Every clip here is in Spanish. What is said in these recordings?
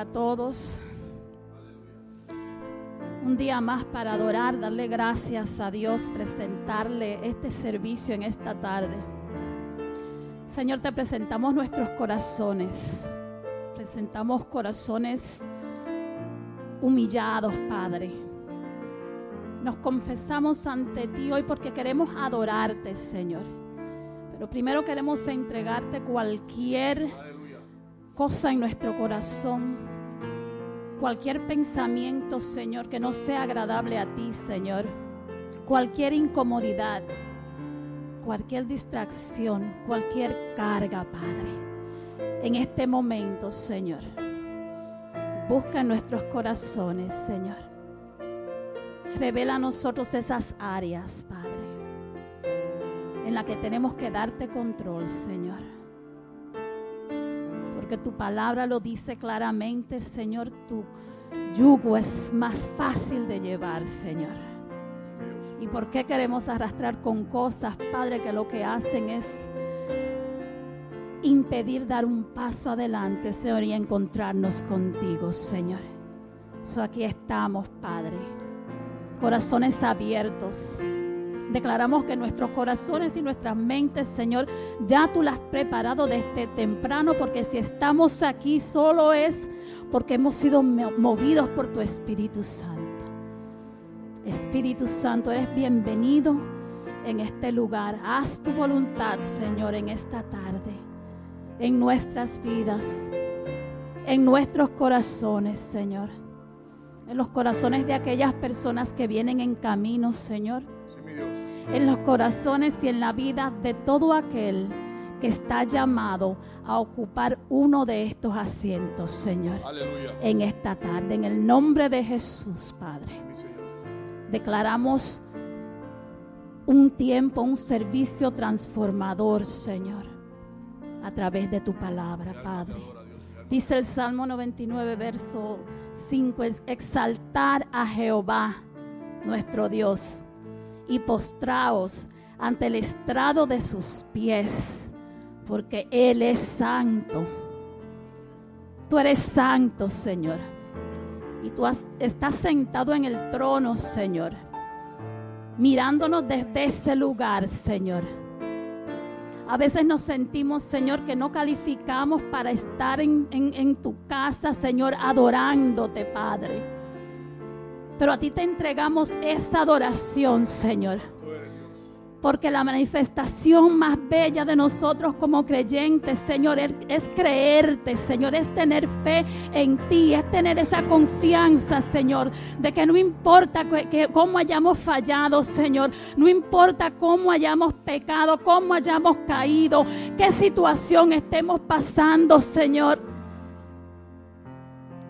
a todos. Un día más para adorar, darle gracias a Dios, presentarle este servicio en esta tarde. Señor, te presentamos nuestros corazones. Presentamos corazones humillados, Padre. Nos confesamos ante ti hoy porque queremos adorarte, Señor. Pero primero queremos entregarte cualquier cosa en nuestro corazón, cualquier pensamiento, Señor, que no sea agradable a ti, Señor. Cualquier incomodidad, cualquier distracción, cualquier carga, Padre. En este momento, Señor, busca en nuestros corazones, Señor. Revela a nosotros esas áreas, Padre, en las que tenemos que darte control, Señor. Porque tu palabra lo dice claramente, Señor, tu yugo es más fácil de llevar, Señor. ¿Y por qué queremos arrastrar con cosas, Padre, que lo que hacen es impedir dar un paso adelante, Señor, y encontrarnos contigo, Señor? So aquí estamos, Padre corazones abiertos. Declaramos que nuestros corazones y nuestras mentes, Señor, ya tú las has preparado desde temprano, porque si estamos aquí solo es porque hemos sido movidos por tu Espíritu Santo. Espíritu Santo, eres bienvenido en este lugar. Haz tu voluntad, Señor, en esta tarde, en nuestras vidas, en nuestros corazones, Señor en los corazones de aquellas personas que vienen en camino, Señor. En los corazones y en la vida de todo aquel que está llamado a ocupar uno de estos asientos, Señor. En esta tarde, en el nombre de Jesús, Padre. Declaramos un tiempo, un servicio transformador, Señor, a través de tu palabra, Padre. Dice el Salmo 99, verso 5 es exaltar a Jehová, nuestro Dios, y postraos ante el estrado de sus pies, porque Él es santo. Tú eres santo, Señor. Y tú estás sentado en el trono, Señor, mirándonos desde ese lugar, Señor a veces nos sentimos, Señor, que no calificamos para estar en, tu casa, Señor, adorándote, Padre. Pero a ti te entregamos esa adoración, Señor. Porque la manifestación más bella de nosotros como creyentes, Señor, es creerte, Señor, es tener fe en ti, es tener esa confianza, Señor, de que no importa cómo hayamos fallado, Señor, no importa cómo hayamos pecado, cómo hayamos caído, qué situación estemos pasando, Señor.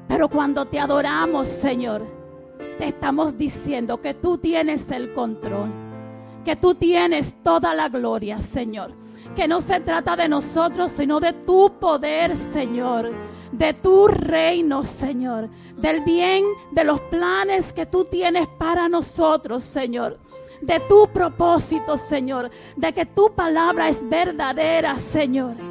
Pero cuando te adoramos, Señor, te estamos diciendo que tú tienes el control que tú tienes toda la gloria, Señor. Que no se trata de nosotros, sino de tu poder, Señor. De tu reino, Señor. Del bien, de los planes que tú tienes para nosotros, Señor. De tu propósito, Señor. De que tu palabra es verdadera, Señor.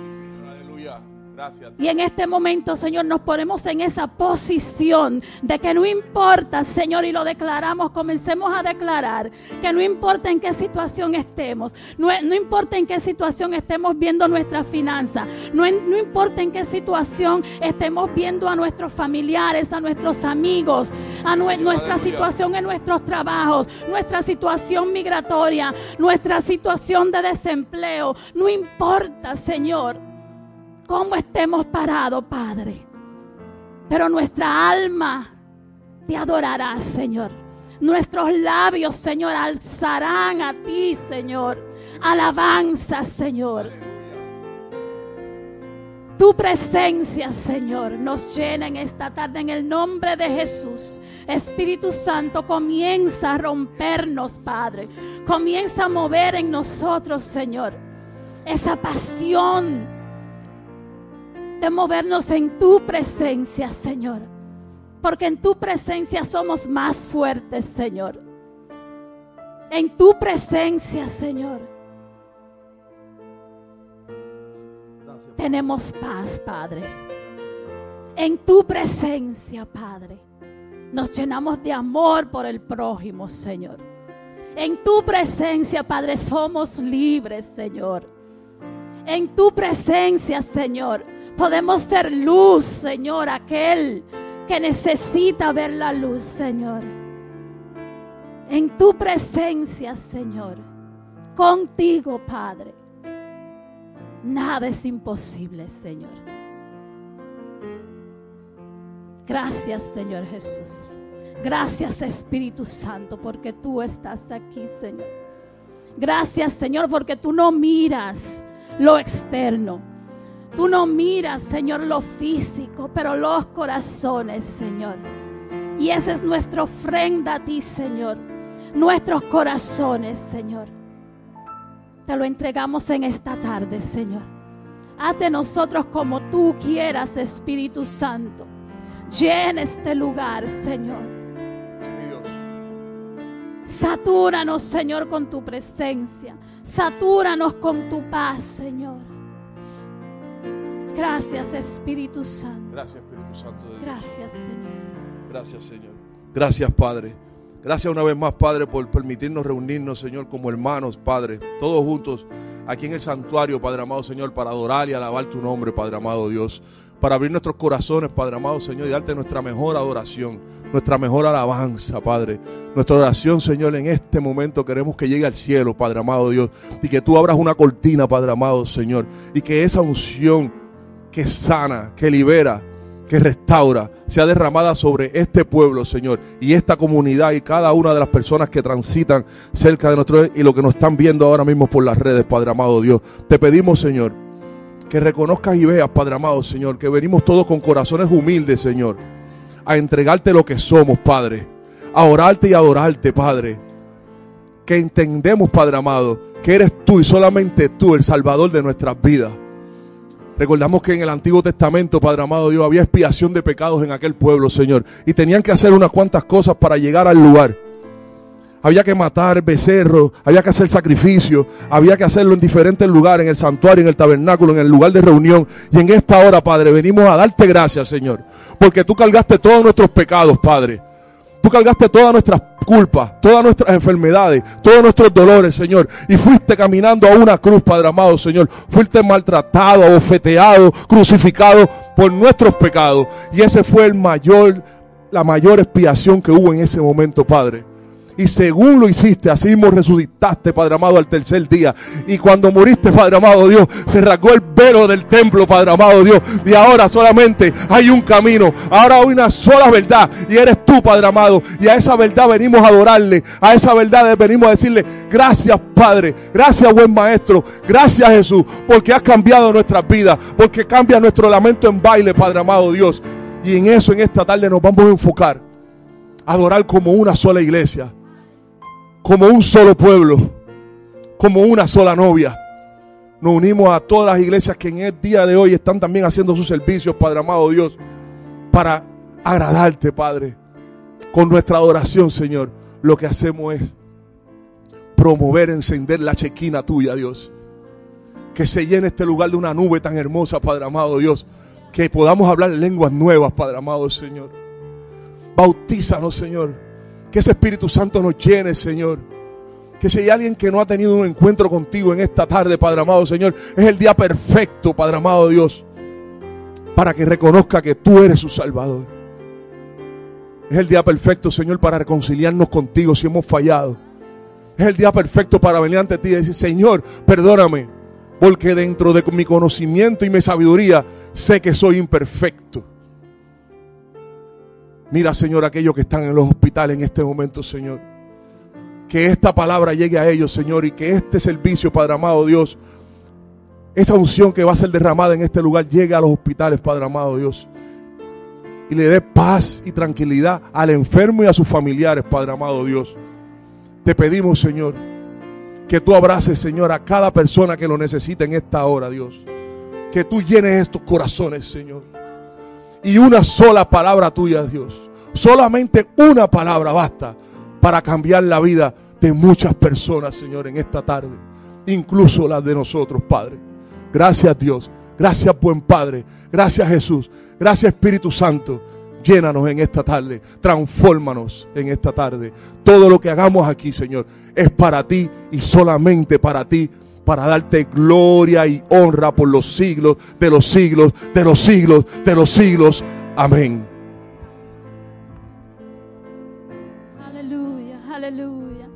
Y en este momento, Señor, nos ponemos en esa posición de que no importa, Señor, y lo declaramos, comencemos a declarar que no importa en qué situación estemos, no, importa en qué situación estemos viendo nuestra finanza, no, no importa en qué situación estemos viendo a nuestros familiares, a nuestros amigos, a nuestra situación en nuestros trabajos, nuestra situación migratoria, nuestra situación de desempleo, no importa, Señor cómo estemos parados, Padre. Pero nuestra alma te adorará, Señor. Nuestros labios, Señor, alzarán a ti, Señor. Alabanza, Señor. Tu presencia, Señor, nos llena en esta tarde en el nombre de Jesús. Espíritu Santo, comienza a rompernos, Padre. Comienza a mover en nosotros, Señor, esa pasión de movernos en tu presencia, Señor. Porque en tu presencia somos más fuertes, Señor. En tu presencia, Señor. tenemos paz, Padre. En tu presencia, Padre, nos llenamos de amor por el prójimo, Señor. En tu presencia, Padre, somos libres, Señor. En tu presencia, Señor, podemos ser luz, Señor, aquel que necesita ver la luz, Señor. En tu presencia, Señor. Contigo, Padre. Nada es imposible, Señor. Gracias, Señor Jesús. Gracias, Espíritu Santo, porque tú estás aquí, Señor. Gracias, Señor, porque tú no miras lo externo. Tú no miras, Señor, lo físico, pero los corazones, Señor. Y esa es nuestra ofrenda a ti, Señor. Nuestros corazones, Señor. Te lo entregamos en esta tarde, Señor. Hazte nosotros como tú quieras, Espíritu Santo. Llena este lugar, Señor. Satúranos, Señor, con tu presencia. Satúranos con tu paz, Señor. Gracias, Espíritu Santo. Gracias, Espíritu Santo. De Dios. Gracias, Señor. Gracias, Señor. Gracias, Padre. Gracias una vez más, Padre, por permitirnos reunirnos, Señor, como hermanos, Padre, todos juntos aquí en el santuario, Padre amado, Señor, para adorar y alabar tu nombre, Padre amado Dios. Para abrir nuestros corazones, Padre amado, Señor, y darte nuestra mejor adoración, nuestra mejor alabanza, Padre. Nuestra oración, Señor, en este momento queremos que llegue al cielo, Padre amado Dios, y que tú abras una cortina, Padre amado, Señor, y que esa unción que sana, que libera, que restaura, sea derramada sobre este pueblo, Señor, y esta comunidad y cada una de las personas que transitan cerca de nosotros y lo que nos están viendo ahora mismo por las redes, Padre amado Dios. Te pedimos, Señor, que reconozcas y veas, Padre amado, Señor, que venimos todos con corazones humildes, Señor, a entregarte lo que somos, Padre, a orarte y adorarte, Padre. Que entendemos, Padre amado, que eres tú y solamente tú el Salvador de nuestras vidas. Recordamos que en el Antiguo Testamento, Padre amado Dios, había expiación de pecados en aquel pueblo, Señor. Y tenían que hacer unas cuantas cosas para llegar al lugar. Había que matar becerros, había que hacer sacrificios, había que hacerlo en diferentes lugares, en el santuario, en el tabernáculo, en el lugar de reunión. Y en esta hora, Padre, venimos a darte gracias, Señor. Porque tú cargaste todos nuestros pecados, Padre. Tú cargaste todas nuestras culpas, todas nuestras enfermedades, todos nuestros dolores, Señor. Y fuiste caminando a una cruz, Padre amado, Señor. Fuiste maltratado, abofeteado, crucificado por nuestros pecados. Y ese fue el mayor, la mayor expiación que hubo en ese momento, Padre. Y según lo hiciste, así mismo resucitaste, Padre amado, al tercer día. Y cuando muriste, Padre amado Dios, se rasgó el velo del templo, Padre amado Dios. Y ahora solamente hay un camino. Ahora hay una sola verdad. Y eres tú, Padre amado. Y a esa verdad venimos a adorarle. A esa verdad venimos a decirle, gracias, Padre. Gracias, buen Maestro. Gracias, Jesús. Porque has cambiado nuestras vidas. Porque cambia nuestro lamento en baile, Padre amado Dios. Y en eso, en esta tarde, nos vamos a enfocar. Adorar como una sola iglesia como un solo pueblo, como una sola novia. Nos unimos a todas las iglesias que en el día de hoy están también haciendo sus servicios, Padre amado Dios, para agradarte, Padre. Con nuestra adoración, Señor, lo que hacemos es promover, encender la chequina tuya, Dios. Que se llene este lugar de una nube tan hermosa, Padre amado Dios. Que podamos hablar lenguas nuevas, Padre amado Señor. Bautízanos, Señor que ese Espíritu Santo nos llene, Señor. Que si hay alguien que no ha tenido un encuentro contigo en esta tarde, Padre amado, Señor, es el día perfecto, Padre amado Dios, para que reconozca que tú eres su Salvador. Es el día perfecto, Señor, para reconciliarnos contigo si hemos fallado. Es el día perfecto para venir ante ti y decir, Señor, perdóname, porque dentro de mi conocimiento y mi sabiduría sé que soy imperfecto. Mira, Señor, aquellos que están en los hospitales en este momento, Señor. Que esta palabra llegue a ellos, Señor, y que este servicio, Padre amado Dios, esa unción que va a ser derramada en este lugar llegue a los hospitales, Padre amado Dios. Y le dé paz y tranquilidad al enfermo y a sus familiares, Padre amado Dios. Te pedimos, Señor, que tú abraces, Señor, a cada persona que lo necesite en esta hora, Dios. Que tú llenes estos corazones, Señor. Y una sola palabra tuya, Dios. Solamente una palabra basta para cambiar la vida de muchas personas, Señor, en esta tarde. Incluso las de nosotros, Padre. Gracias, Dios. Gracias, buen Padre. Gracias, Jesús. Gracias, Espíritu Santo. Llénanos en esta tarde. Transfórmanos en esta tarde. Todo lo que hagamos aquí, Señor, es para ti y solamente para ti. Para darte gloria y honra por los siglos de los siglos, de los siglos, de los siglos. Amén. Aleluya, aleluya.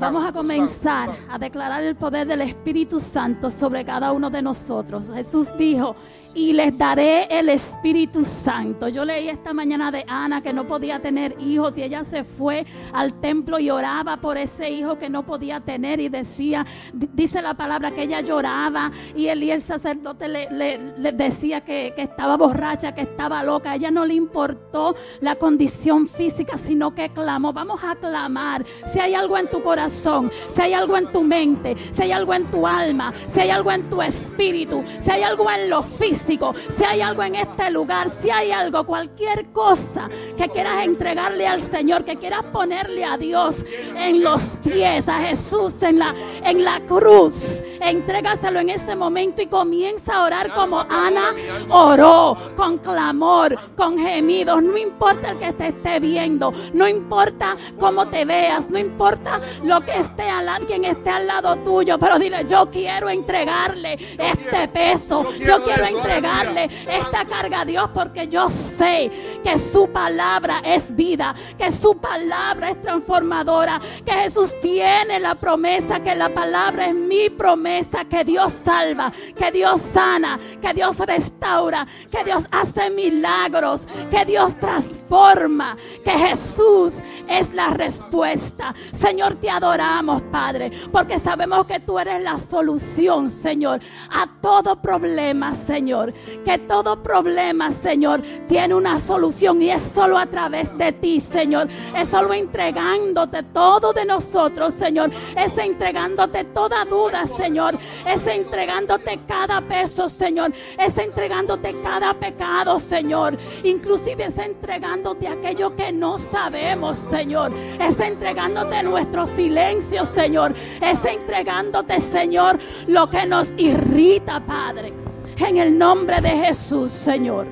Vamos a comenzar a declarar el poder del Espíritu Santo sobre cada uno de nosotros. Jesús dijo, y les daré el Espíritu Santo. Yo leí esta mañana de Ana que no podía tener hijos y ella se fue al templo y oraba por ese hijo que no podía tener y decía, dice la palabra que ella lloraba y el, el sacerdote le, decía que, que, estaba borracha, que estaba loca. A ella no le importó la condición física, sino que clamó. Vamos a clamar. Si hay algo en tu corazón, si hay algo en tu mente, si hay algo en tu alma, si hay algo en tu espíritu, si hay algo en lo físico si hay algo en este lugar, si hay algo, cualquier cosa que quieras entregarle al Señor, que quieras ponerle a Dios en los pies, a Jesús en la, en la cruz, entrégaselo en ese momento y comienza a orar como Ana oró, con clamor, con gemidos. No importa el que te esté viendo, no importa cómo te veas, no importa lo que esté al lado, quien esté al lado tuyo, pero dile, yo quiero entregarle este peso, yo quiero entregarle entregarle esta carga a Dios porque yo sé que su palabra es vida, que su palabra es transformadora, que Jesús tiene la promesa, que la palabra es mi promesa, que Dios salva, que Dios sana, que Dios restaura, que Dios hace milagros, que Dios transforma, que Jesús es la respuesta. Señor, te adoramos, Padre, porque sabemos que tú eres la solución, Señor, a todo problema, Señor. Que todo problema, Señor, tiene una solución y es solo a través de ti, Señor. Es solo entregándote todo de nosotros, Señor. Es entregándote toda duda, Señor. Es entregándote cada peso, Señor. Es entregándote cada pecado, Señor. Inclusive es entregándote aquello que no sabemos, Señor. Es entregándote nuestro silencio, Señor. Es entregándote, Señor, lo que nos irrita, Padre. En el nombre de Jesús, Señor.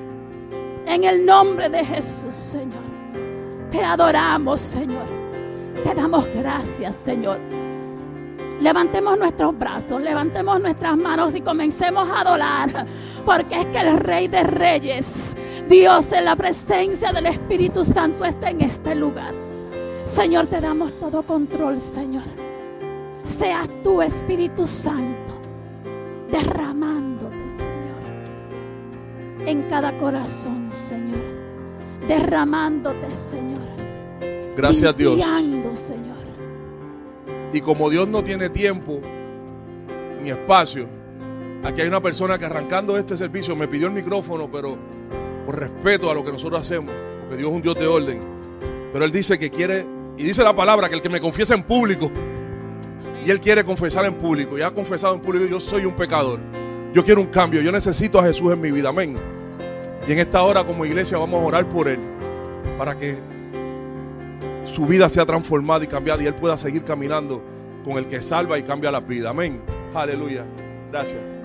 En el nombre de Jesús, Señor. Te adoramos, Señor. Te damos gracias, Señor. Levantemos nuestros brazos, levantemos nuestras manos y comencemos a adorar. Porque es que el Rey de Reyes, Dios en la presencia del Espíritu Santo está en este lugar. Señor, te damos todo control, Señor. Seas tu Espíritu Santo derramando en cada corazón, Señor. Derramándote, Señor. Gracias Dios. Señor. Y como Dios no tiene tiempo ni espacio, aquí hay una persona que arrancando este servicio me pidió el micrófono, pero por respeto a lo que nosotros hacemos, porque Dios es un Dios de orden. Pero Él dice que quiere, y dice la palabra, que el que me confiesa en público, y Él quiere confesar en público, y ha confesado en público, yo soy un pecador. Yo quiero un cambio, yo necesito a Jesús en mi vida, amén. Y en esta hora como iglesia vamos a orar por Él para que su vida sea transformada y cambiada y Él pueda seguir caminando con el que salva y cambia la vida. Amén. Aleluya. Gracias.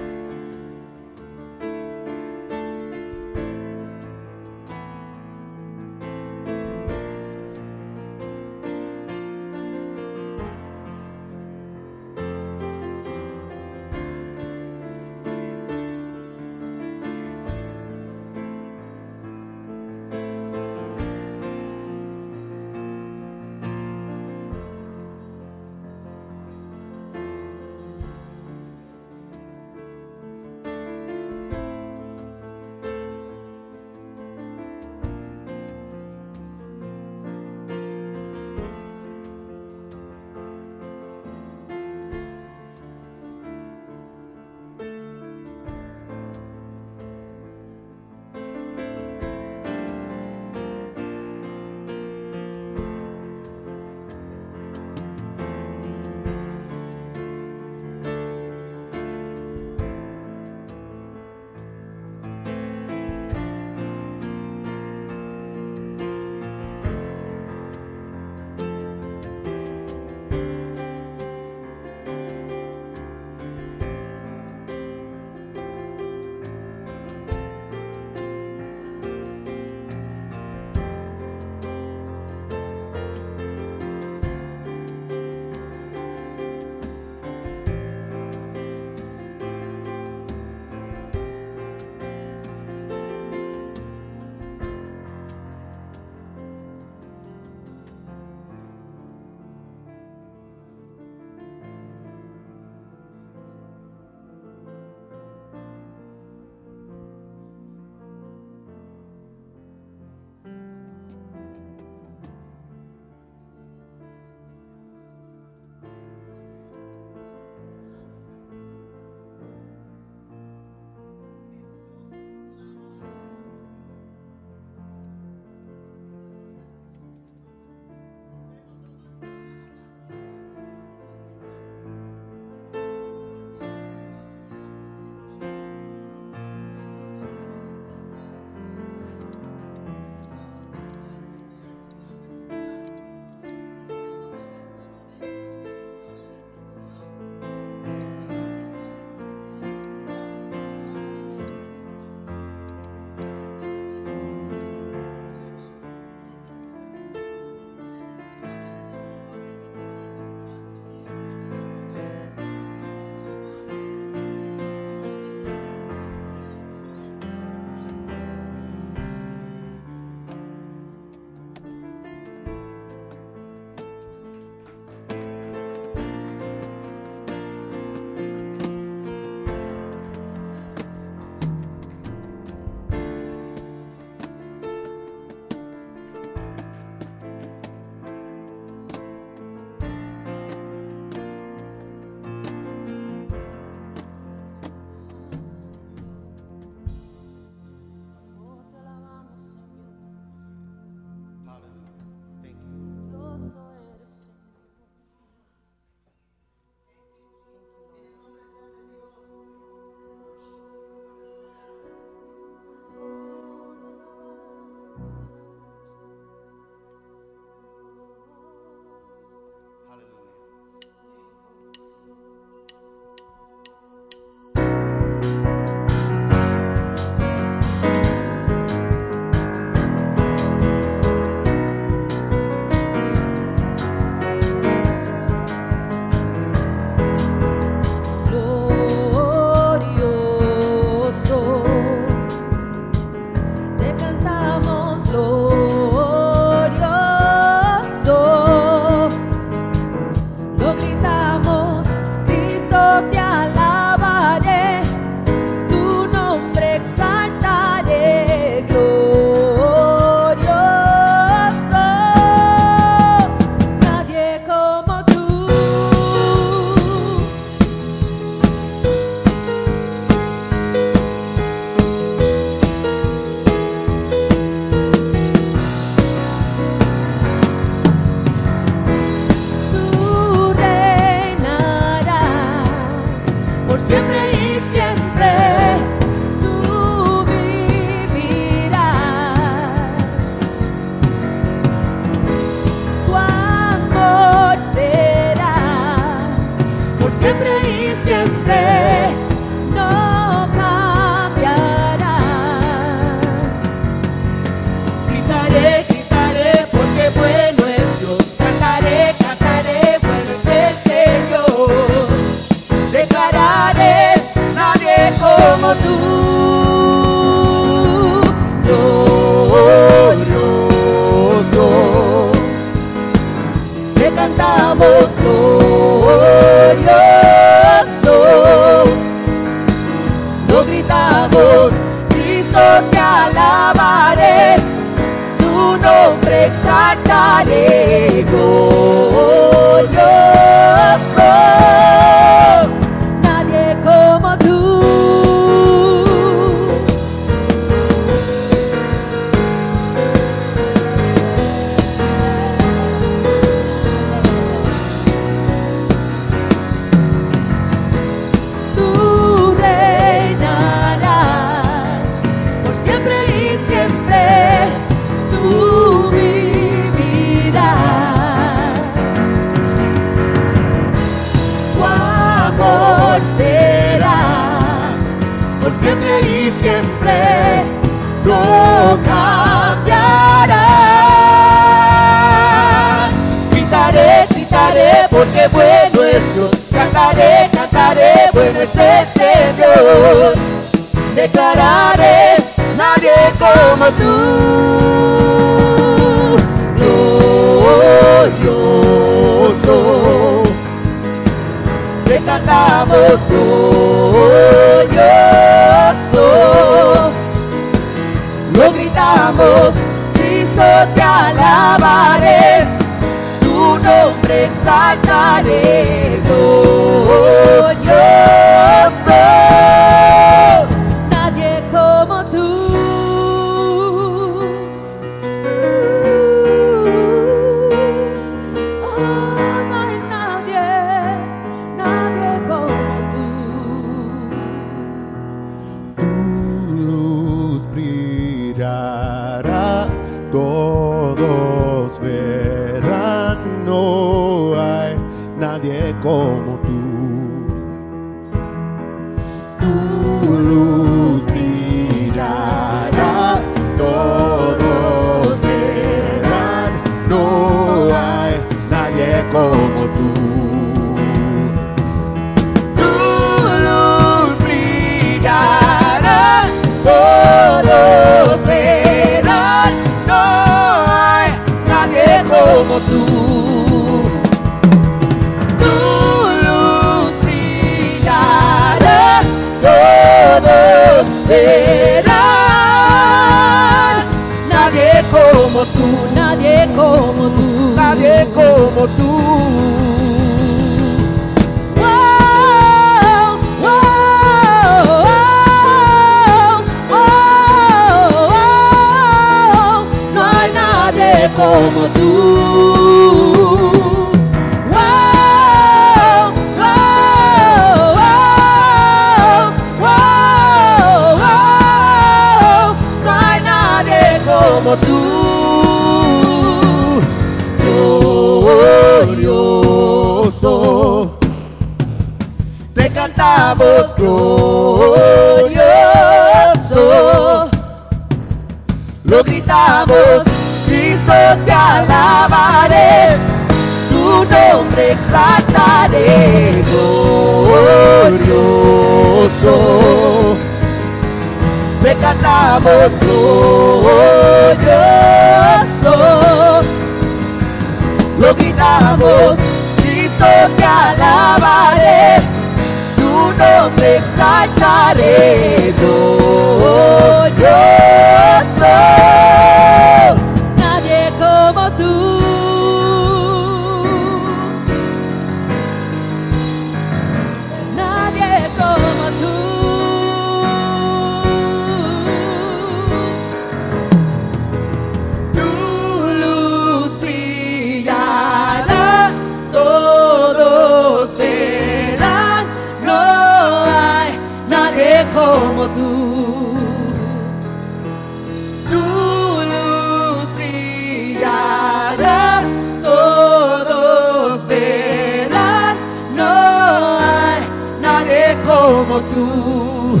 como tú.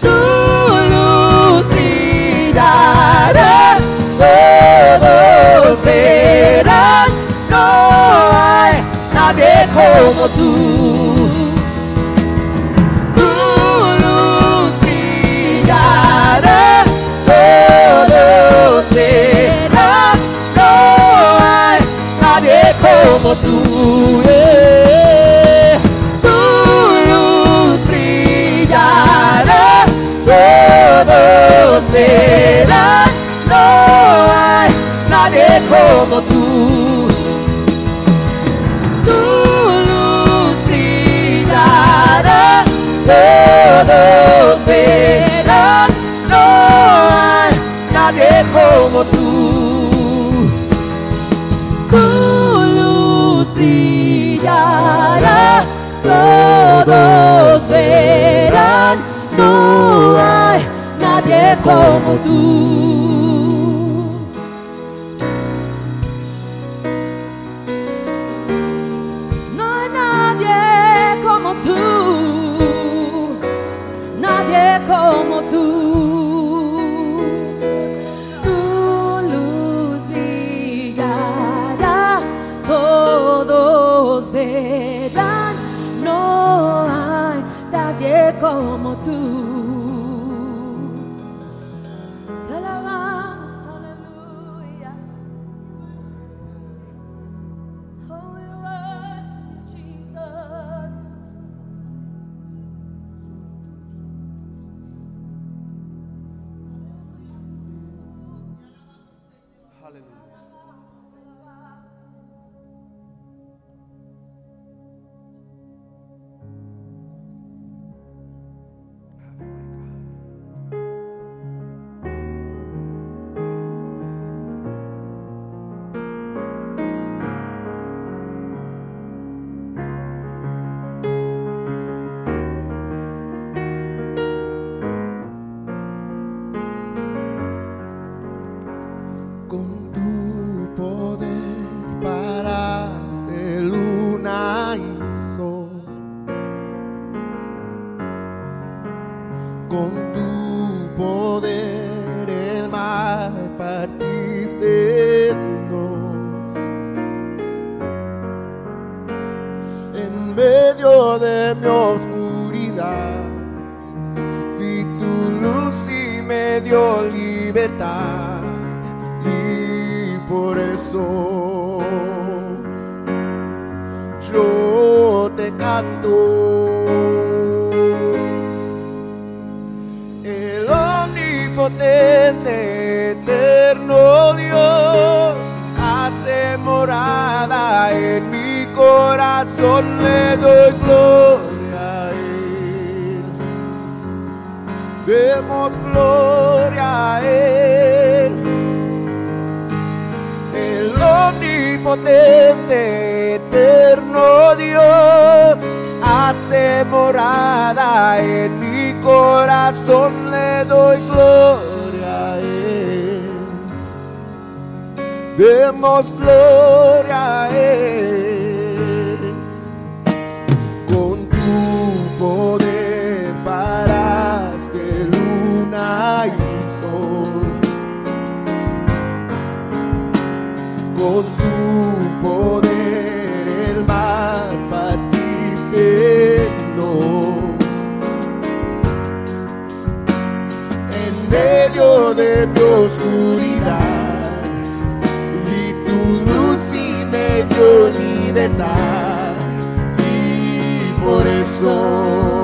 Tu luz brillará, todos no hay nadie como tú. como tú. no hay nadie como tú. como tu. de mi oscuridad. Y tu luz y me dio libertad. Y por eso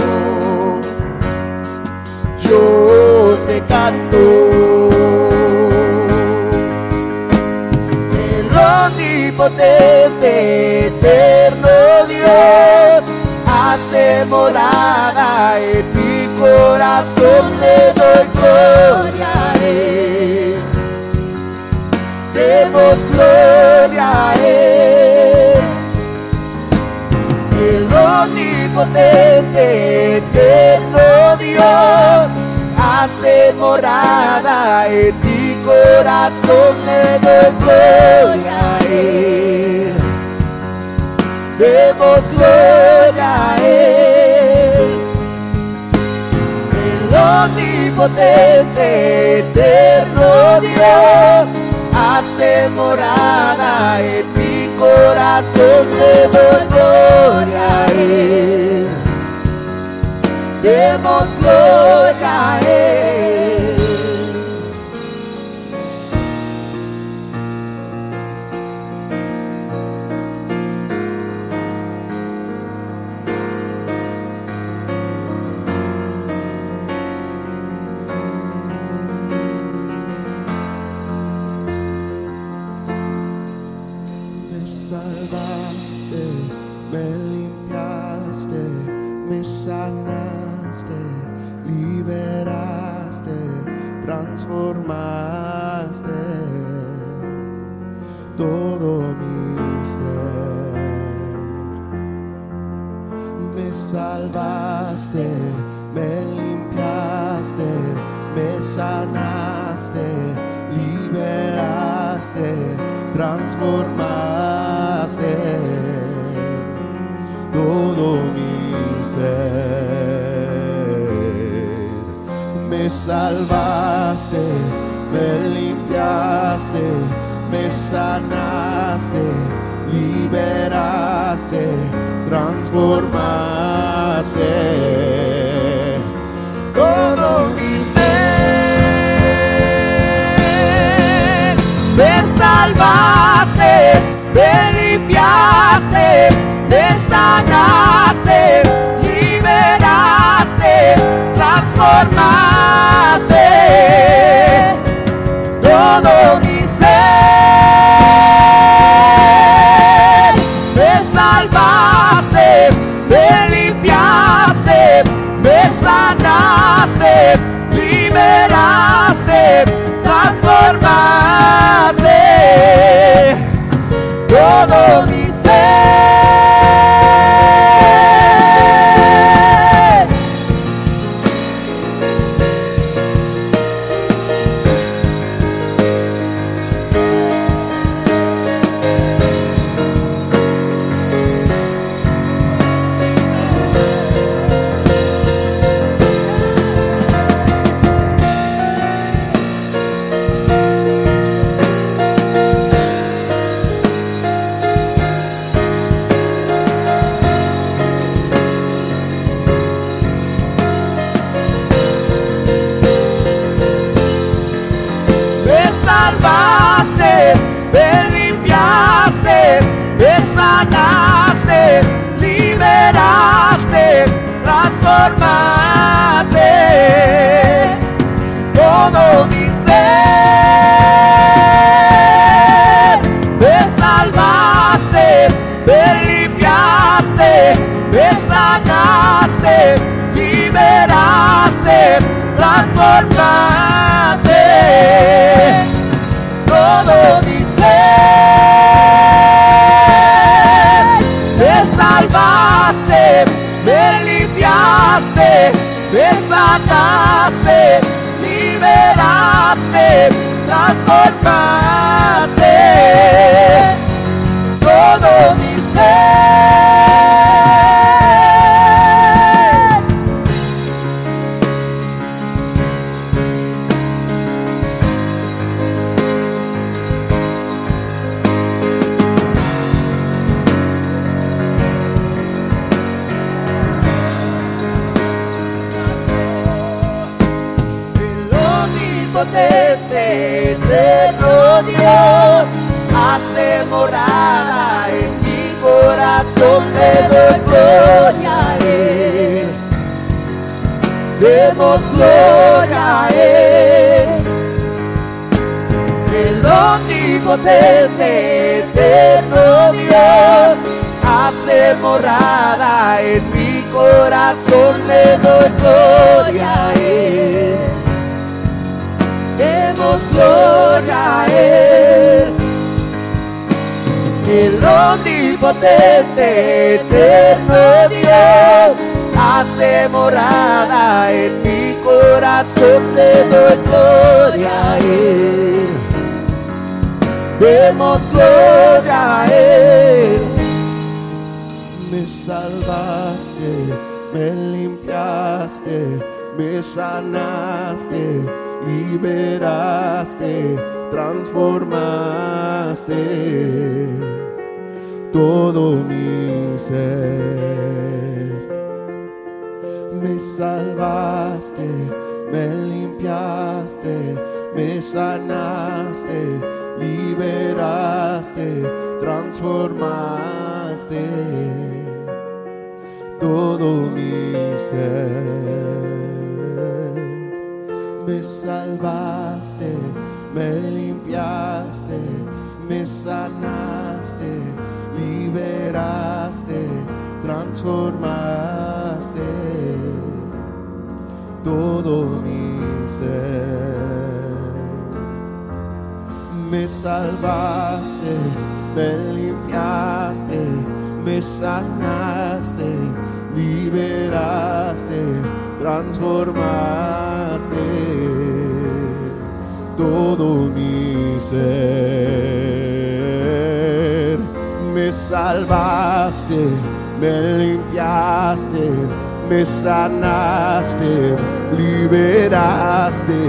yo te canto. El omnipotente eterno Dios hace morada en mi corazón. potente, eterno Dios, hace morada en mi corazón, le doy gloria a Él. Demos gloria a Él. El omnipotente, eterno Dios, hace morada en corazón le doy gloria a Él. Demos gloria a Él. Transformaste todo mi ser. Me salvaste, me limpiaste, me sanaste, liberaste, transformaste todo mi ser. Me salvaste, me limpiaste, me sanaste, liberaste, transformaste gloria a Él. Demos gloria a Él. El omnipotente, eterno Dios, hace morada en mi corazón, le doy gloria a Él. Demos gloria a Él. El omnipotente, eterno Dios, hace morada en mi corazón, le doy gloria a Él. Demos gloria a Él. Me salvaste, me limpiaste, me sanaste, liberaste, transformaste todo mi ser. Me salvaste, me limpiaste, me sanaste, liberaste, transformaste todo mi ser. Me salvaste, me limpiaste, me sanaste, transformaste todo mi ser. Me salvaste, me limpiaste, me sanaste, liberaste, transformaste todo mi ser. Me salvaste, me limpiaste, me sanaste, liberaste,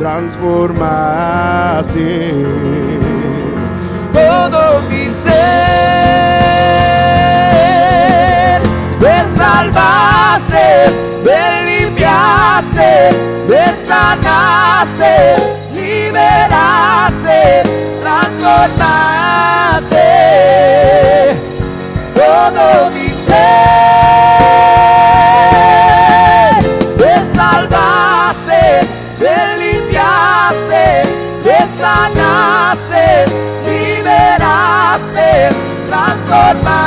transformaste todo mi ser. Me salvaste, me limpiaste, me sanaste, liberaste, transformaste todo mi ser. Me salvaste, me limpiaste, me sanaste, liberaste, transformaste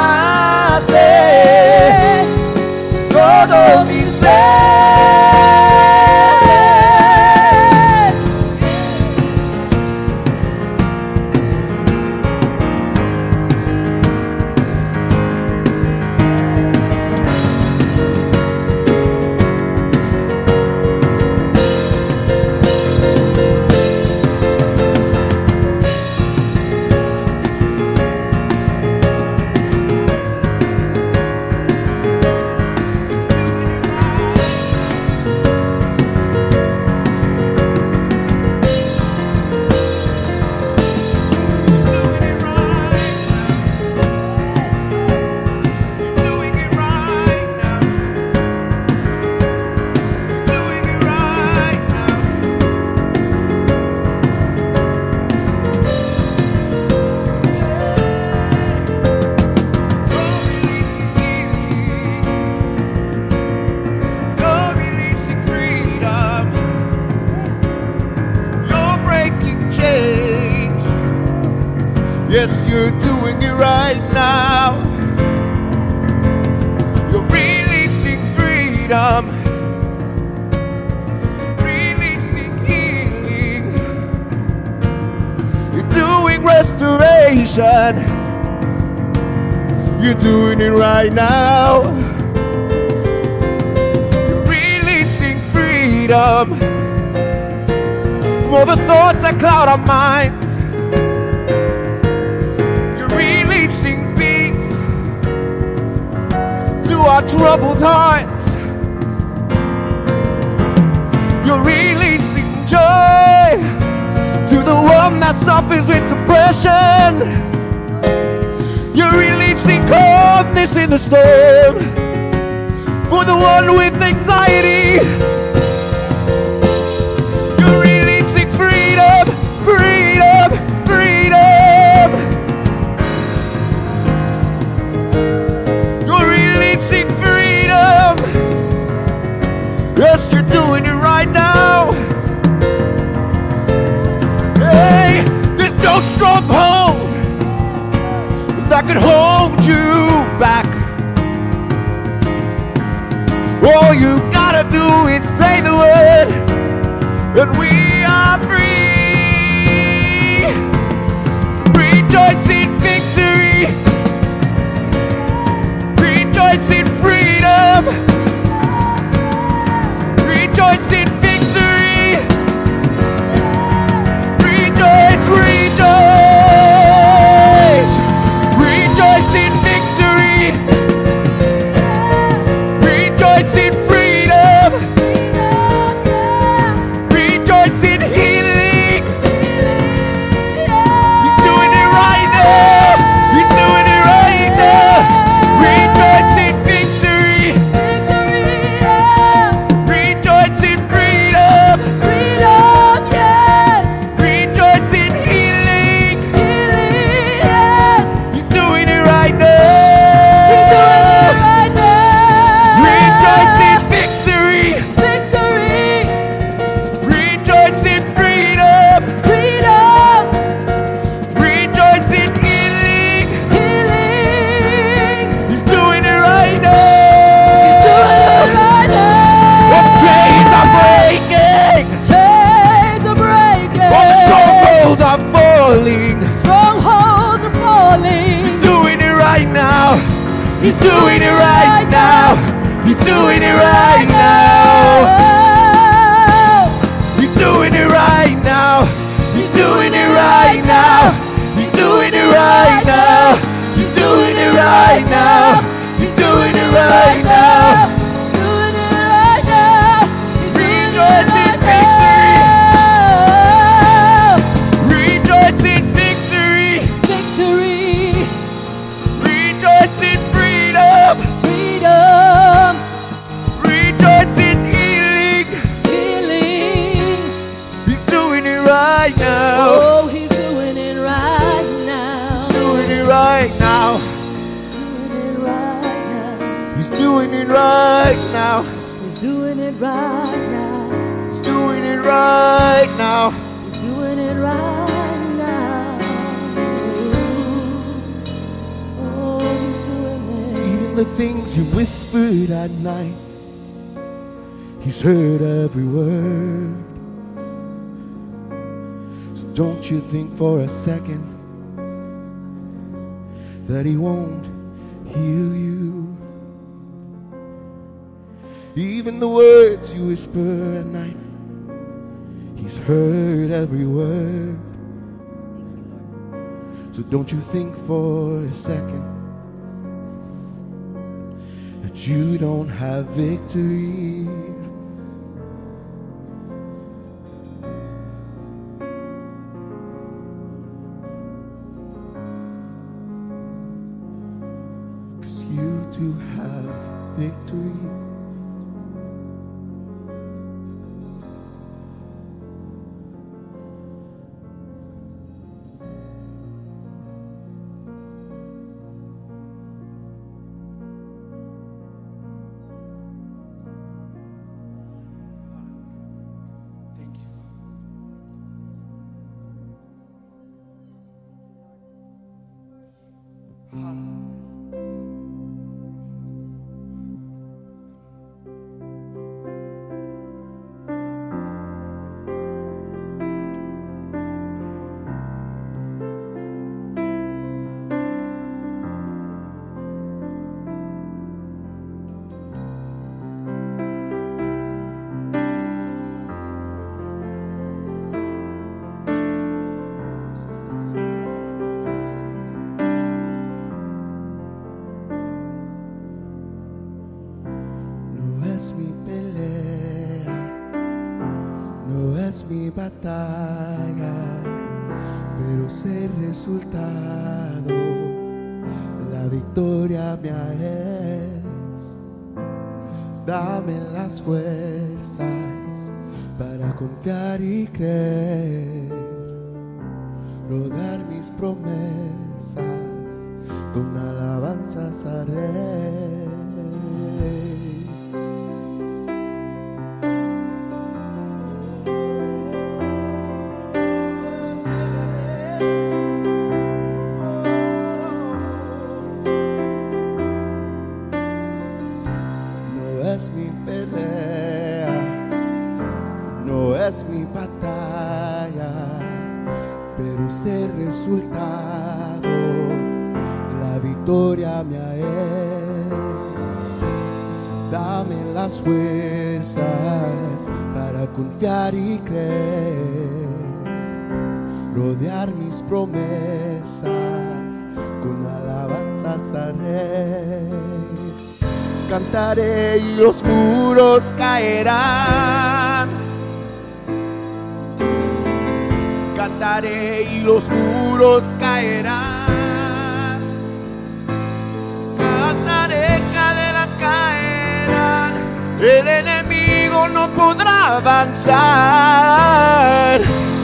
It right now. You're releasing freedom From all the thoughts that cloud our minds. You're releasing peace to our troubled hearts. You're releasing joy To the one that suffers with depression. You're releasing Calmness in the storm. For the one with anxiety. You're releasing freedom, freedom, freedom. You're releasing freedom. Yes, you're doing it right now. Hey, there's no stronghold that could hold you back. All you gotta do is say the word, and we right now. the things you whispered at night. He's heard every word. So don't you think for a second that He won't heal you. Even the words you whisper at night, He's heard every word. So don't you think for a second you don't have victory. el enemigo no podrá avanzar.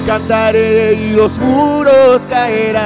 Cantaré y los muros caerán.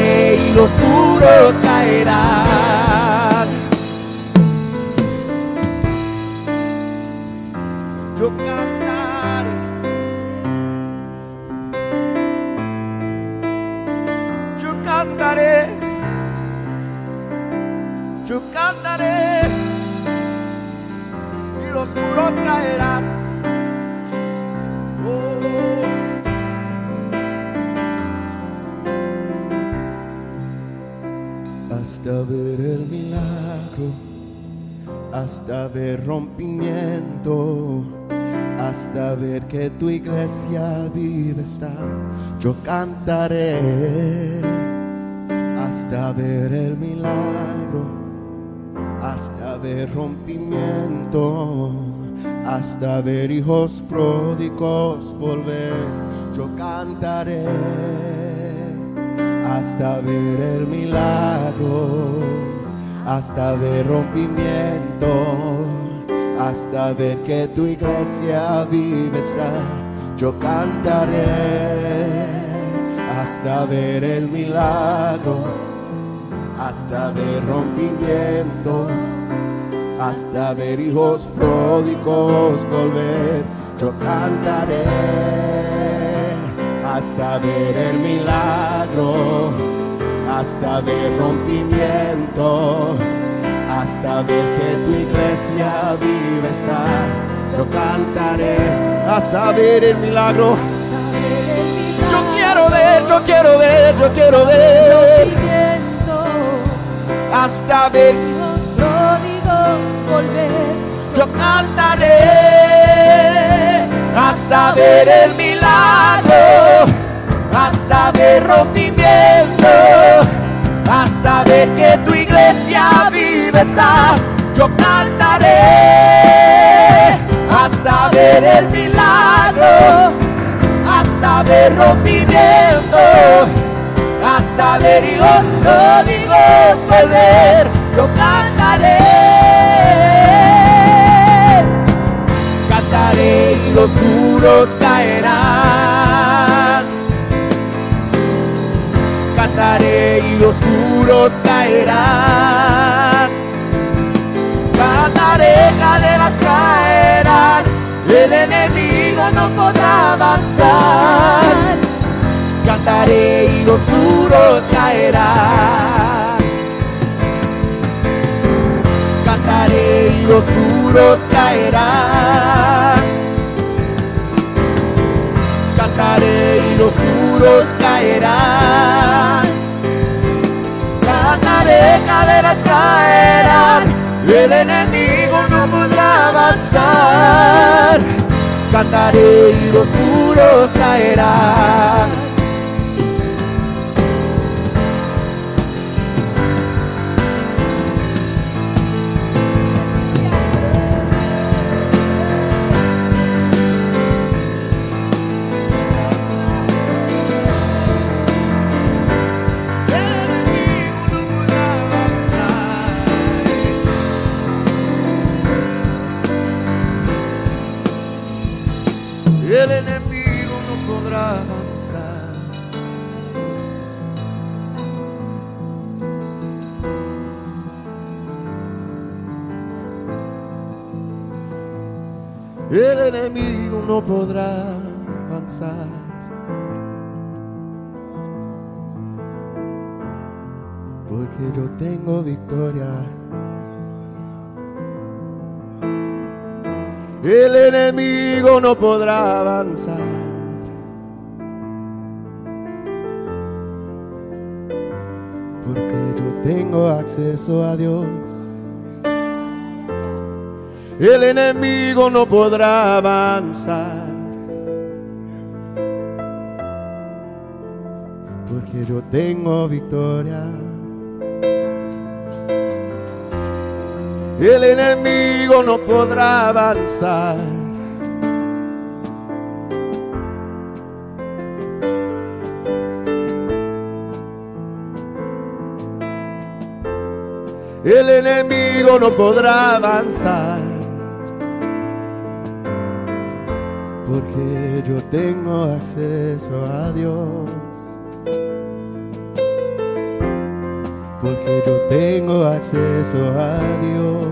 y los muros caerán. Ver el milagro, hasta ver rompimiento, hasta ver que tu iglesia vive está. Yo cantaré hasta ver el milagro, hasta ver rompimiento, hasta ver hijos pródigos volver. Yo cantaré hasta ver el milagro, hasta ver rompimiento, hasta ver que tu iglesia vive está. Yo cantaré hasta ver el milagro, hasta ver rompimiento, hasta ver hijos pródigos volver. Yo cantaré hasta ver el milagro, hasta ver rompimiento, hasta ver que tu iglesia vive está. Yo cantaré hasta ver el milagro. Yo quiero ver, yo quiero ver, yo quiero ver. Hasta ver. Yo cantaré hasta ver el milagro, hasta ver rompimiento, hasta ver que tu iglesia vive está. Yo cantaré hasta ver el milagro, hasta ver rompimiento, hasta ver hijos pródigos volver. Yo cantaré cantaré y los muros caerán. Cantaré y los muros caerán. Cantaré, cadenas caerán. El enemigo no podrá avanzar. Cantaré y los muros caerán. cantaré y los muros caerán. Cantaré y los muros caerán. Cantaré, cadenas caerán. El enemigo no podrá avanzar. Cantaré y los muros caerán. El enemigo no podrá avanzar. Porque yo tengo victoria. el enemigo no podrá avanzar. Porque yo tengo acceso a Dios. El enemigo no podrá avanzar. Porque yo tengo victoria. el enemigo no podrá avanzar. El enemigo no podrá avanzar. Porque yo tengo acceso a Dios. tengo acceso a Dios.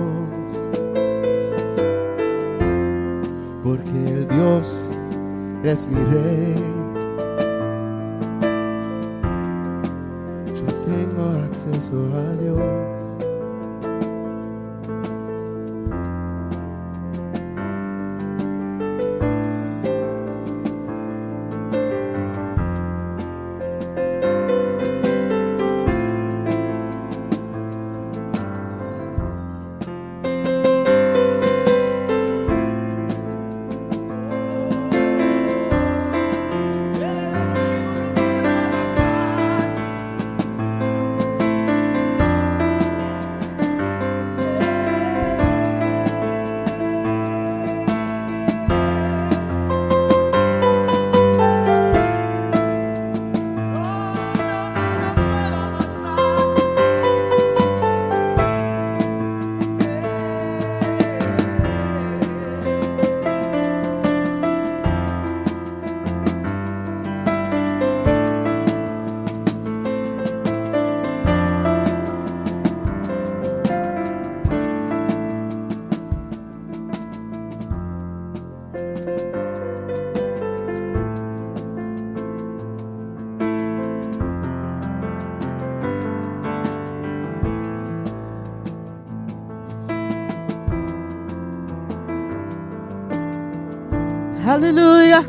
Porque Dios es mi rey. Aleluya.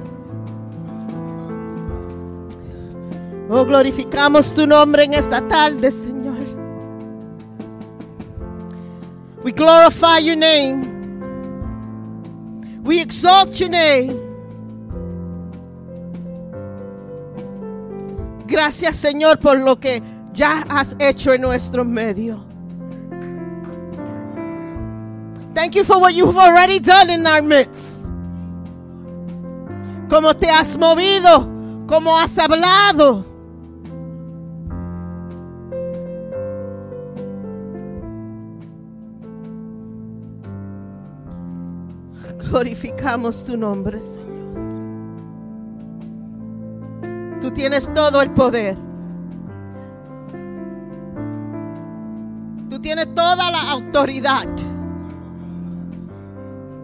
Oh, glorificamos tu nombre en esta tarde, Señor. We glorify your name. We exalt your name. Gracias, Señor, por lo que ya has hecho en nuestro medio. Thank you for what you've already done in our midst. Como te has movido, como has hablado. Glorificamos tu nombre, Señor. Tú tienes todo el poder. Tú tienes toda la autoridad.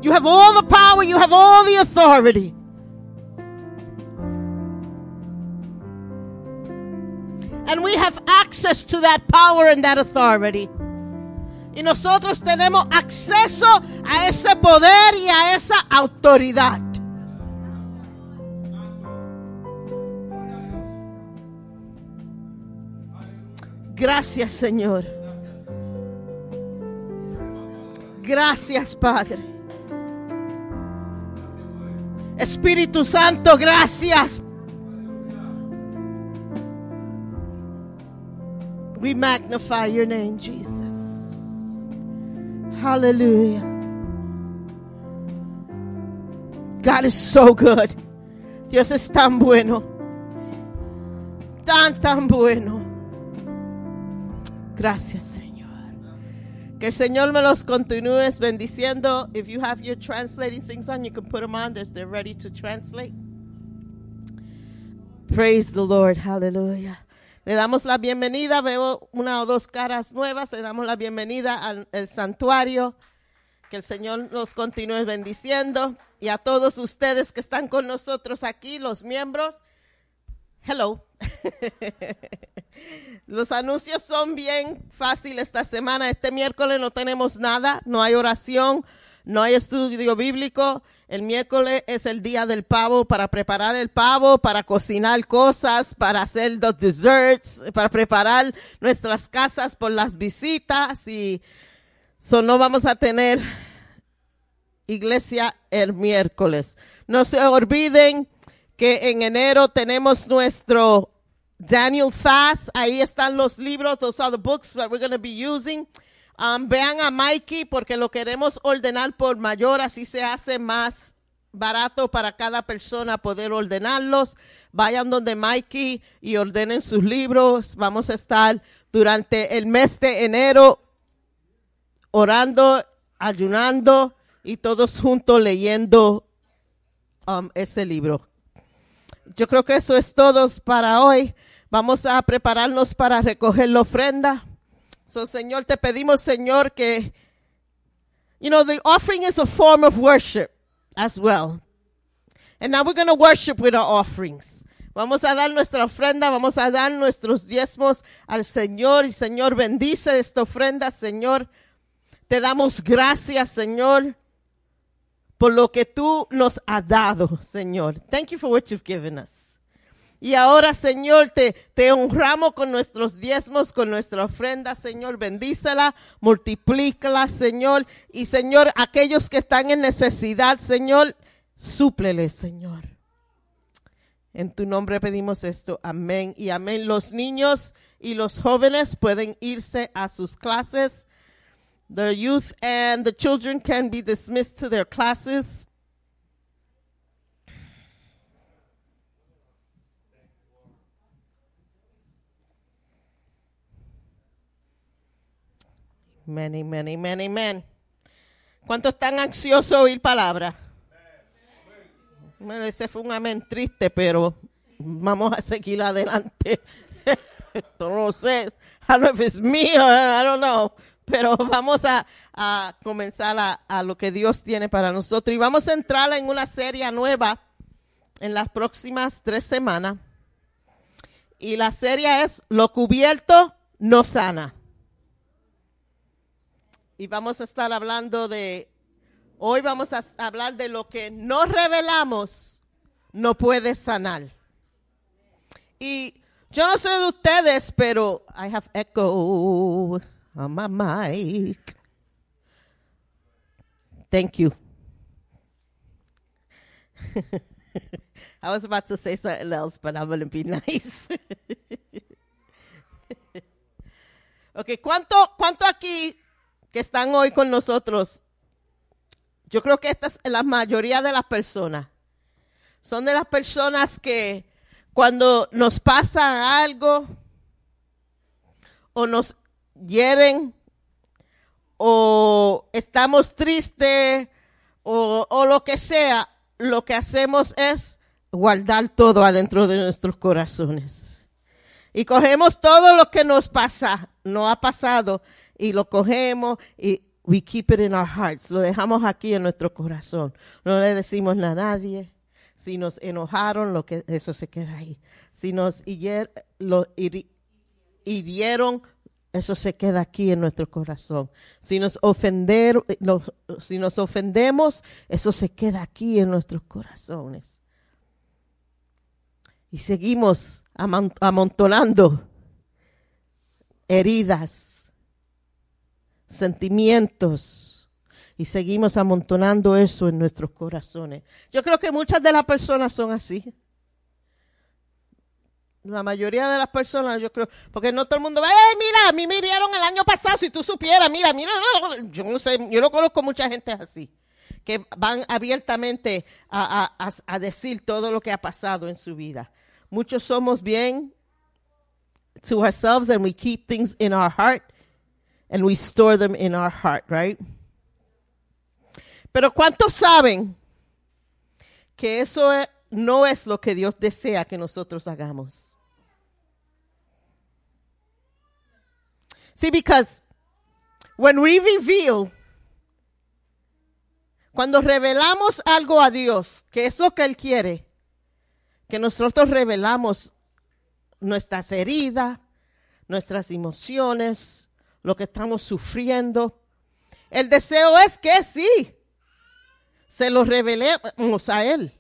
You have all the power, you have all the authority. And we have access to that power and that authority. Y nosotros tenemos acceso a ese poder y a esa autoridad. Gracias, Señor. Gracias, Padre. Espíritu Santo, gracias. We magnify your name, Jesus. Hallelujah. God is so good. Dios es tan bueno. Tan, tan bueno. Gracias, Señor. Que el Señor me los continúe bendiciendo. If you have your translating things on, you can put them on. They're ready to translate. Praise the Lord. Hallelujah. Le damos la bienvenida. Veo una o dos caras nuevas. Le damos la bienvenida al, santuario. Que el Señor los continúe bendiciendo. Y a todos ustedes que están con nosotros aquí, los miembros. Hello. Los anuncios son bien fáciles esta semana. Este miércoles no tenemos nada, no hay oración, no hay estudio bíblico. El miércoles es el día del pavo para preparar el pavo, para cocinar cosas, para hacer los desserts, para preparar nuestras casas por las visitas y so no vamos a tener iglesia el miércoles. No se olviden que en enero tenemos nuestro Daniel Fast. Ahí están los libros. Those are the books that we're going to be using. Um, vean a Mikey porque lo queremos ordenar por mayor, así se hace más barato para cada persona poder ordenarlos. Vayan donde Mikey y ordenen sus libros. Vamos a estar durante el mes de enero orando, ayunando y todos juntos leyendo um, ese libro. Yo creo que eso es todo para hoy. Vamos a prepararnos para recoger la ofrenda. So, Señor, te pedimos, Señor, que, you know, the offering is a form of worship as well. And now we're going to worship with our offerings. Vamos a dar nuestra ofrenda, vamos a dar nuestros diezmos al Señor y Señor bendice esta ofrenda, Señor. Te damos gracias, Señor, por lo que tú nos has dado, Señor. Thank you for what you've given us. Y ahora, Señor, te, te honramos con nuestros diezmos, con nuestra ofrenda, Señor. Bendícela, multiplícala, Señor. Y, Señor, aquellos que están en necesidad, Señor, súpleles, Señor. En tu nombre pedimos esto. Amén y amén. Los niños y los jóvenes pueden irse a sus clases. The youth and the children can be dismissed to their classes. Many, many, many, men. ¿Cuántos están ansiosos de oír palabra? Bueno, ese fue un amén triste, pero vamos a seguir adelante. No sé. I don't know if it's me I don't know. Pero vamos a, a comenzar a, a lo que Dios tiene para nosotros. Y vamos a entrar en una serie nueva en las próximas tres semanas. Y la serie es Lo cubierto no sana. Y vamos a estar hablando de, hoy vamos a hablar de lo que no revelamos, no puede sanar. Y yo no sé de ustedes, pero I have echo on my mic. Thank you. I was about to say something else, but I'm going to be nice. ok, ¿cuánto, ¿cuánto aquí que están hoy con nosotros, yo creo que esta es la mayoría de las personas. Son de las personas que cuando nos pasa algo o nos hieren o estamos tristes o, o lo que sea, lo que hacemos es guardar todo adentro de nuestros corazones. Y cogemos todo lo que nos pasa, no ha pasado, y lo cogemos y we keep it in our hearts. Lo dejamos aquí en nuestro corazón. No le decimos a nadie. Si nos enojaron, lo que eso se queda ahí. Si nos hier, lo hirieron, eso se queda aquí en nuestro corazón. Si nos ofender, si nos ofendemos, eso se queda aquí en nuestros corazones. Y seguimos amontonando heridas sentimientos y seguimos amontonando eso en nuestros corazones. Yo creo que muchas de las personas son así. La mayoría de las personas, yo creo, porque no todo el mundo va, ¡ay, mira! A mí me hirieron el año pasado, si tú supieras, mira, mira, yo no sé, yo no conozco mucha gente así, que van abiertamente a, a, a decir todo lo que ha pasado en su vida. Muchos somos bien to ourselves and we keep things in our heart and we store them in our heart, right? Pero ¿cuántos saben que eso no es lo que Dios desea que nosotros hagamos? See, because when we reveal, cuando revelamos algo a Dios, que es lo que Él quiere, que nosotros revelamos nuestras heridas, nuestras emociones, lo que estamos sufriendo. El deseo es que sí, se lo revelemos a Él.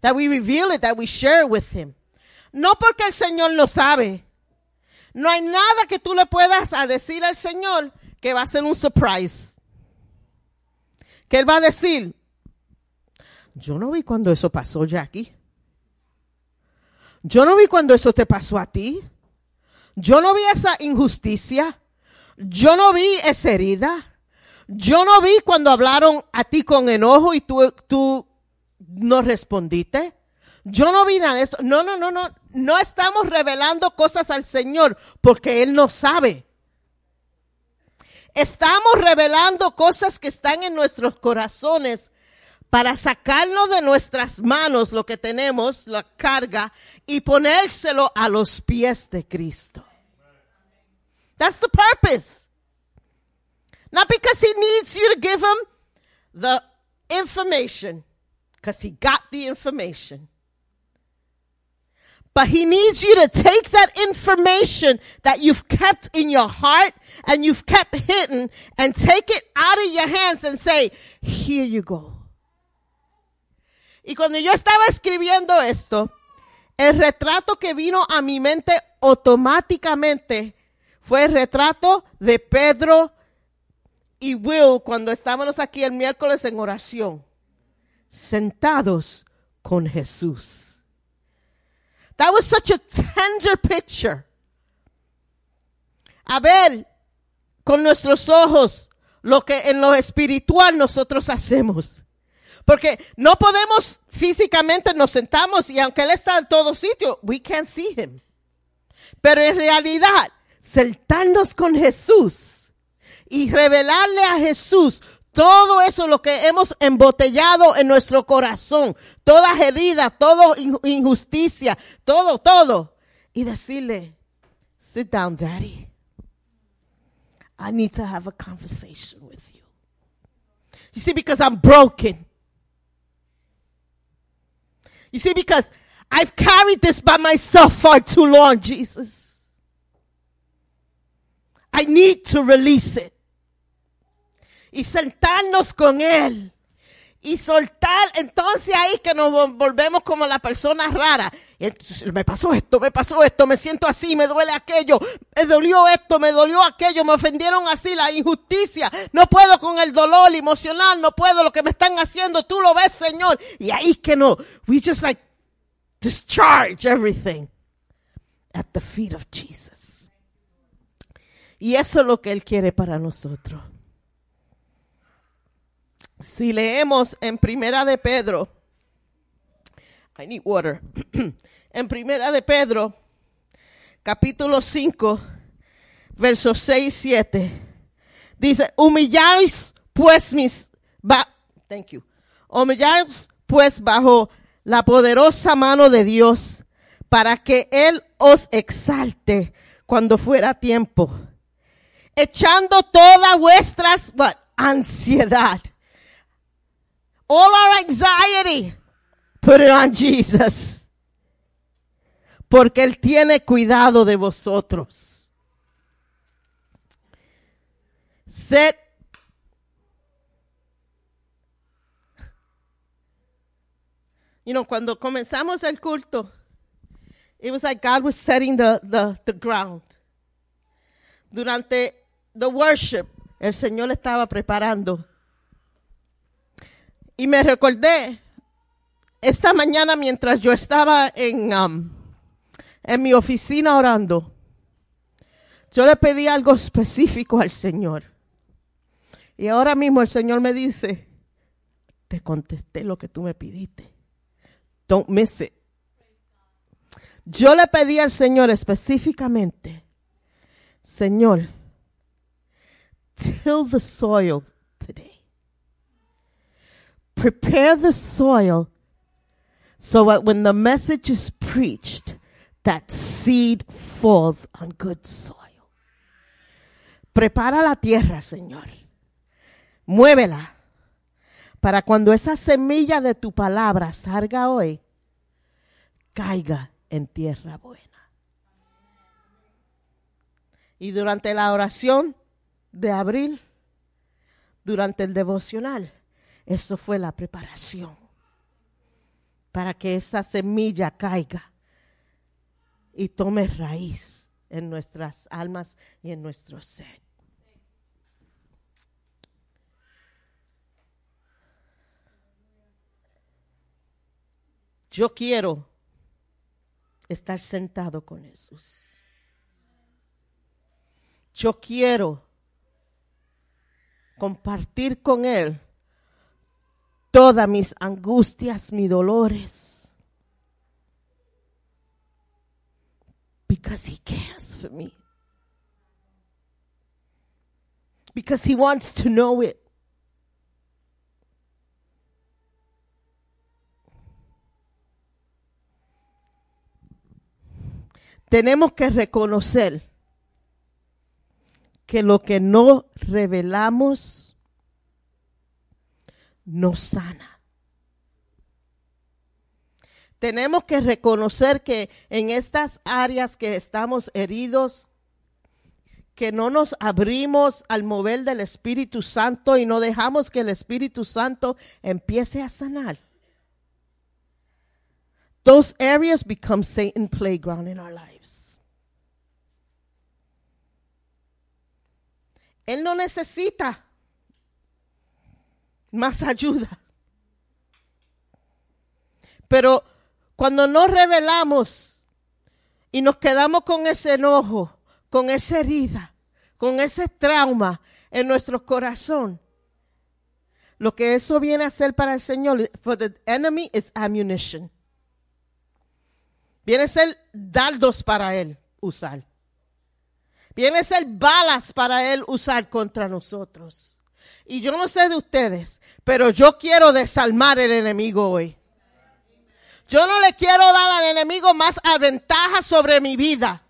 That we reveal it, that we share with Him. No porque el Señor no sabe. No hay nada que tú le puedas decir al Señor que va a ser un surprise. Que Él va a decir, yo no vi cuando eso pasó, Jackie. Yo no vi cuando eso te pasó a ti. Yo no vi esa injusticia. Yo no vi esa herida. Yo no vi cuando hablaron a ti con enojo y tú, tú no respondiste. Yo no vi nada de eso. No, no, no, no. No estamos revelando cosas al Señor porque Él no sabe. Estamos revelando cosas que están en nuestros corazones para sacarlo de nuestras manos, lo que tenemos, la carga, y ponérselo a los pies de Cristo. That's the purpose. Not because he needs you to give him the information, because he got the information. But he needs you to take that information that you've kept in your heart and you've kept hidden and take it out of your hands and say, here you go. Y cuando yo estaba escribiendo esto, el retrato que vino a mi mente automáticamente fue el retrato de Pedro y Will cuando estábamos aquí el miércoles en oración, sentados con Jesús. That was such a tender picture. A ver, con nuestros ojos, lo que en lo espiritual nosotros hacemos. Porque no podemos físicamente nos sentamos y aunque Él está en todo sitio, we can't see Him. Pero en realidad, sentarnos con Jesús y revelarle a Jesús todo eso lo que hemos embotellado en nuestro corazón, todas heridas, toda injusticia, todo, todo. Y decirle, sit down, daddy. I need to have a conversation with you. You see, because I'm broken. You see, because I've carried this by myself far too long, Jesus. I need to release it. y sentarnos con Él y soltar, entonces ahí que nos volvemos como la persona rara. Me pasó esto, me pasó esto, me siento así, me duele aquello, me dolió esto, me dolió aquello, me ofendieron así, la injusticia. No puedo con el dolor emocional, no puedo lo que me están haciendo, tú lo ves, Señor. Y ahí que no, we just like discharge everything at the feet of Jesus. Y eso es lo que Él quiere para nosotros. Si leemos en Primera de Pedro, I need water. en Primera de Pedro, capítulo 5, versos 6 y 7, dice, humilláis pues mis, thank you, humilláis pues bajo la poderosa mano de Dios para que Él os exalte cuando fuera tiempo, echando todas vuestras ansiedad all our anxiety, put it on Jesus. Porque Él tiene cuidado de vosotros. Set You know, cuando comenzamos el culto, it was like God was setting the, the, the ground. Durante the worship, el Señor estaba preparando y me recordé esta mañana mientras yo estaba en, um, en mi oficina orando. Yo le pedí algo específico al Señor. Y ahora mismo el Señor me dice, te contesté lo que tú me pidiste. Don't miss it. Yo le pedí al Señor específicamente, Señor, till the soil today prepare the soil so that when the message is preached, that seed falls on good soil. Prepara la tierra, Señor. Muévela para cuando esa semilla de tu palabra salga hoy, caiga en tierra buena. Y durante la oración de abril, durante el devocional, eso fue la preparación para que esa semilla caiga y tome raíz en nuestras almas y en nuestro ser. Yo quiero estar sentado con Jesús. Yo quiero compartir con Él todas mis angustias, mis dolores. Because he cares for me. Because he wants to know it. Tenemos que reconocer que lo que no revelamos nos sana. Tenemos que reconocer que en estas áreas que estamos heridos, que no nos abrimos al mover del Espíritu Santo y no dejamos que el Espíritu Santo empiece a sanar. Those areas become Satan playground in our lives. Él no necesita más ayuda. Pero cuando nos revelamos y nos quedamos con ese enojo, con esa herida, con ese trauma en nuestro corazón, lo que eso viene a hacer para el Señor, for the enemy is ammunition. Viene a ser dardos para él usar. Viene a ser balas para él usar contra nosotros. Y yo no sé de ustedes, pero yo quiero desarmar el enemigo hoy. Yo no le quiero dar al enemigo más ventaja sobre mi vida.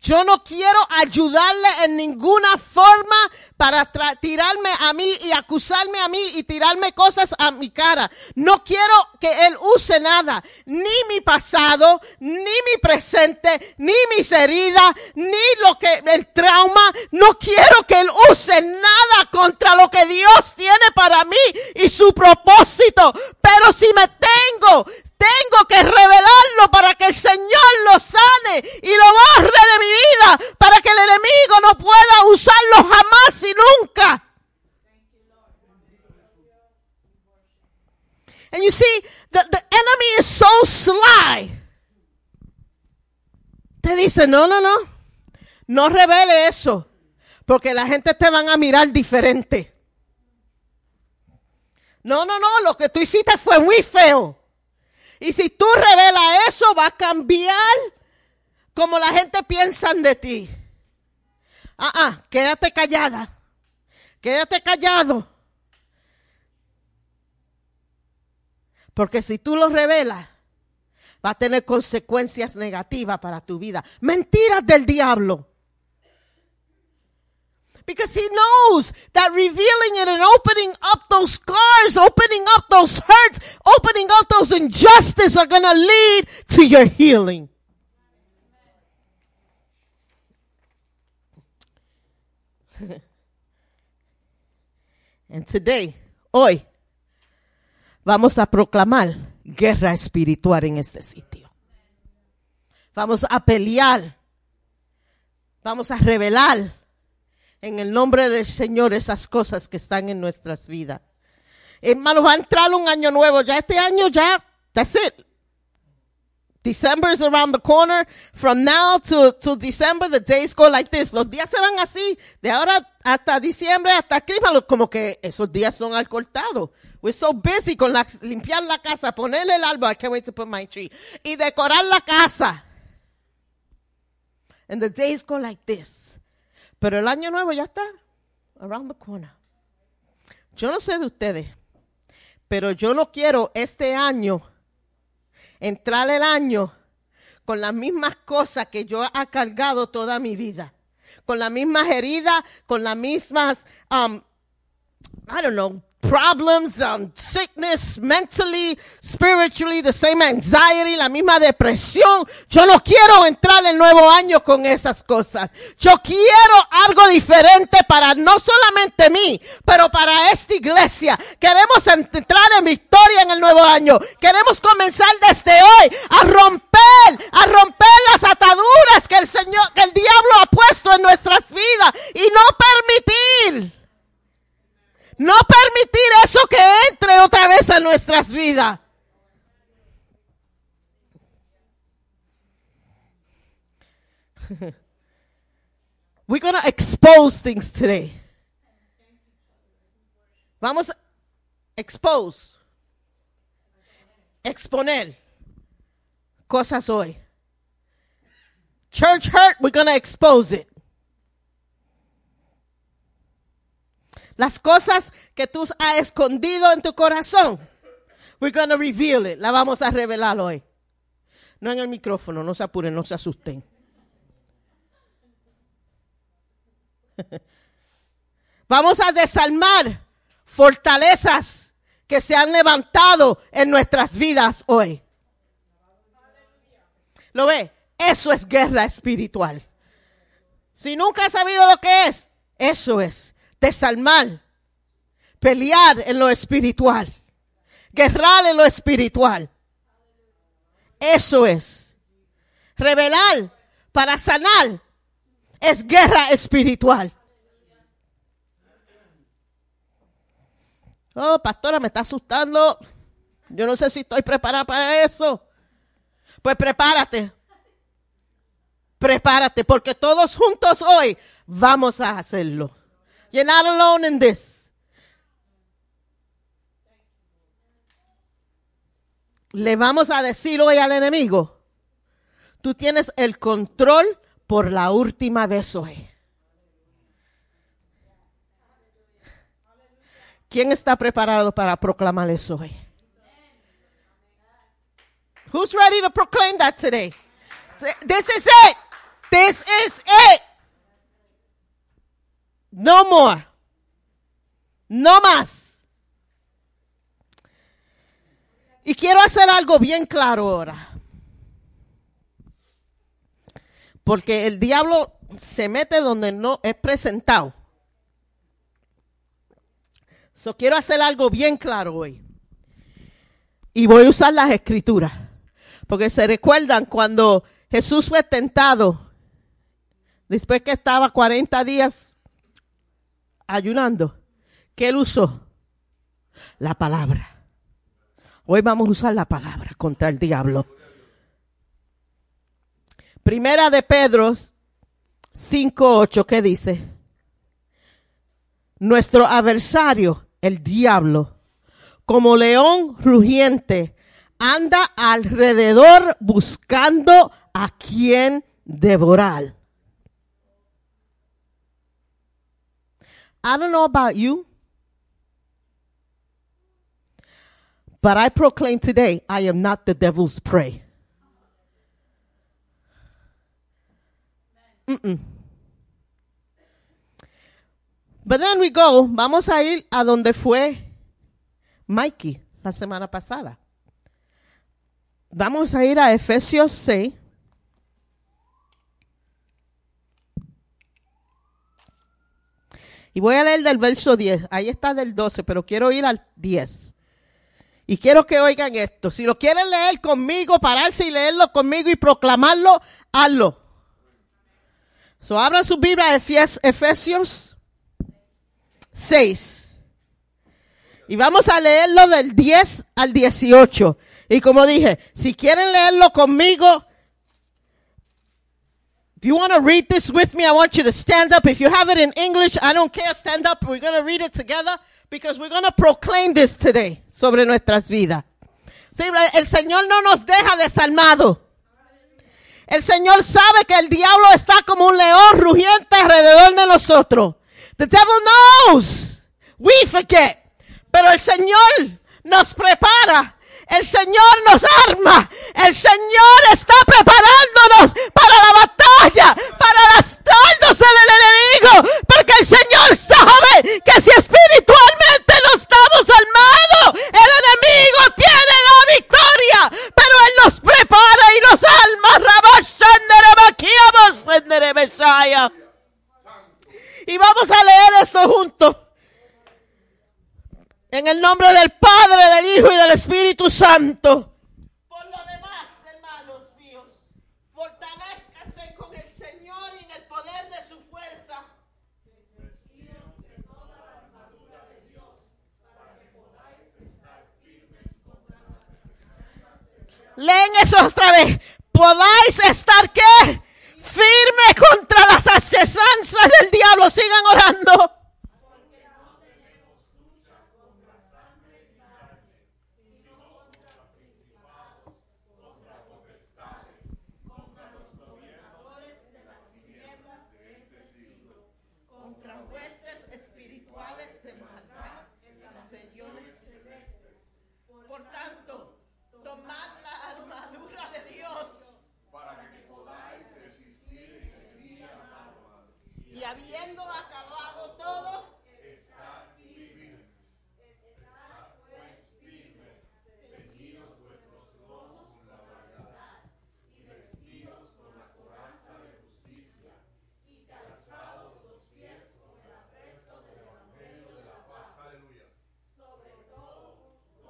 Yo no quiero ayudarle en ninguna forma para tirarme a mí y acusarme a mí y tirarme cosas a mi cara. No quiero que él use nada, ni mi pasado, ni mi presente, ni mis heridas, ni lo que el trauma. No quiero que él use nada contra lo que Dios tiene para mí y su propósito. Pero si me tengo, tengo que revelarlo para que el Señor lo sane y lo borre de mi vida, para que el enemigo no pueda usarlo jamás y nunca. And you see, the, the enemy is so sly. Te dice, no, no, no, no revele eso, porque la gente te van a mirar diferente. No, no, no, lo que tú hiciste fue muy feo. Y si tú revelas eso, va a cambiar como la gente piensa de ti. Ah, ah, quédate callada. Quédate callado. Porque si tú lo revelas, va a tener consecuencias negativas para tu vida. Mentiras del diablo. Because he knows that revealing it and opening up those scars, opening up those hurts, opening up those injustices are going to lead to your healing. and today, hoy, vamos a proclamar guerra espiritual en este sitio. Vamos a pelear. Vamos a revelar en el nombre del Señor esas cosas que están en nuestras vidas. Hermanos, va a entrar un año nuevo. Ya este año ya, that's it. December is around the corner. From now to, to December, the days go like this. Los días se van así. De ahora hasta diciembre, hasta Christmas, como que esos días son alcortados. We're so busy con la, limpiar la casa, ponerle el árbol. I can't wait to put my tree. Y decorar la casa. And the days go like this. Pero el año nuevo ya está around the corner. Yo no sé de ustedes, pero yo no quiero este año entrar el año con las mismas cosas que yo he cargado toda mi vida. Con las mismas heridas, con las mismas, um, I don't know, problems, um, sickness, mentally, spiritually, the same anxiety, la misma depresión. Yo no quiero entrar el nuevo año con esas cosas. Yo quiero algo diferente para no solamente mí, pero para esta iglesia. Queremos entrar en victoria en el nuevo año. Queremos comenzar desde hoy a romper, a romper las ataduras que el Señor, que el diablo ha puesto en nuestras vidas y no permitir no permitir eso que entre otra vez a nuestras vidas. We're going to expose things today. Vamos a expose. Exponer cosas hoy. Church hurt, we're going to expose it. Las cosas que tú has escondido en tu corazón. We're going to reveal it. La vamos a revelar hoy. No en el micrófono, no se apuren, no se asusten. Vamos a desarmar fortalezas que se han levantado en nuestras vidas hoy. ¿Lo ve? Eso es guerra espiritual. Si nunca has sabido lo que es, eso es desarmar, pelear en lo espiritual, guerrar en lo espiritual. Eso es. Revelar para sanar es guerra espiritual. Oh, pastora, me está asustando. Yo no sé si estoy preparada para eso. Pues prepárate. Prepárate, porque todos juntos hoy vamos a hacerlo. You're not alone in this. Le vamos a decir hoy al enemigo, tú tienes el control por la última vez hoy. ¿Quién está preparado para proclamar eso hoy? Who's ready to proclaim that today? This is it. This is it. No more. No más. Y quiero hacer algo bien claro ahora. Porque el diablo se mete donde no es presentado. So quiero hacer algo bien claro hoy. Y voy a usar las escrituras. Porque se recuerdan cuando Jesús fue tentado, después que estaba 40 días ayunando, ¿qué él usó? La palabra. Hoy vamos a usar la palabra contra el diablo. Primera de Pedro 5.8, ¿qué dice? Nuestro adversario, el diablo, como león rugiente, anda alrededor buscando a quien devorar. I don't know about you, but I proclaim today I am not the devil's prey. Mm-mm. But then we go, vamos a ir a donde fue Mikey la semana pasada. Vamos a ir a Efesios 6. Y voy a leer del verso 10. Ahí está del 12, pero quiero ir al 10. Y quiero que oigan esto. Si lo quieren leer conmigo, pararse y leerlo conmigo y proclamarlo, hazlo. So, abran su Biblia, Efes- Efesios 6. Y vamos a leerlo del 10 al 18. Y como dije, si quieren leerlo conmigo, if you want to read this with me, I want you to stand up. If you have it in English, I don't care, stand up. We're going to read it together because we're going to proclaim this today sobre nuestras vidas. El Señor no nos deja desalmado. El Señor sabe que el diablo está como un león rugiente alrededor de nosotros. The devil knows. We forget. Pero el Señor nos prepara. El Señor nos arma. El Señor está preparándonos para la batalla, para las dardos del enemigo. Porque el Señor sabe que si espiritualmente no estamos armados, el enemigo tiene la victoria. Pero Él nos prepara y nos. Rabashanderebakiaboshenderebeshaya. Y vamos a leer esto juntos. En el nombre del Padre, del Hijo y del Espíritu Santo. Por lo demás, hermanos míos, fortalezcase con el Señor y en el poder de su fuerza. Leen eso otra vez. Podáis estar qué? Firme contra las asesanzas del diablo. Sigan orando. contra huestes espirituales de maldad en las regiones celestes. Por tanto, tomad la armadura de Dios. Y habiendo acabado todo,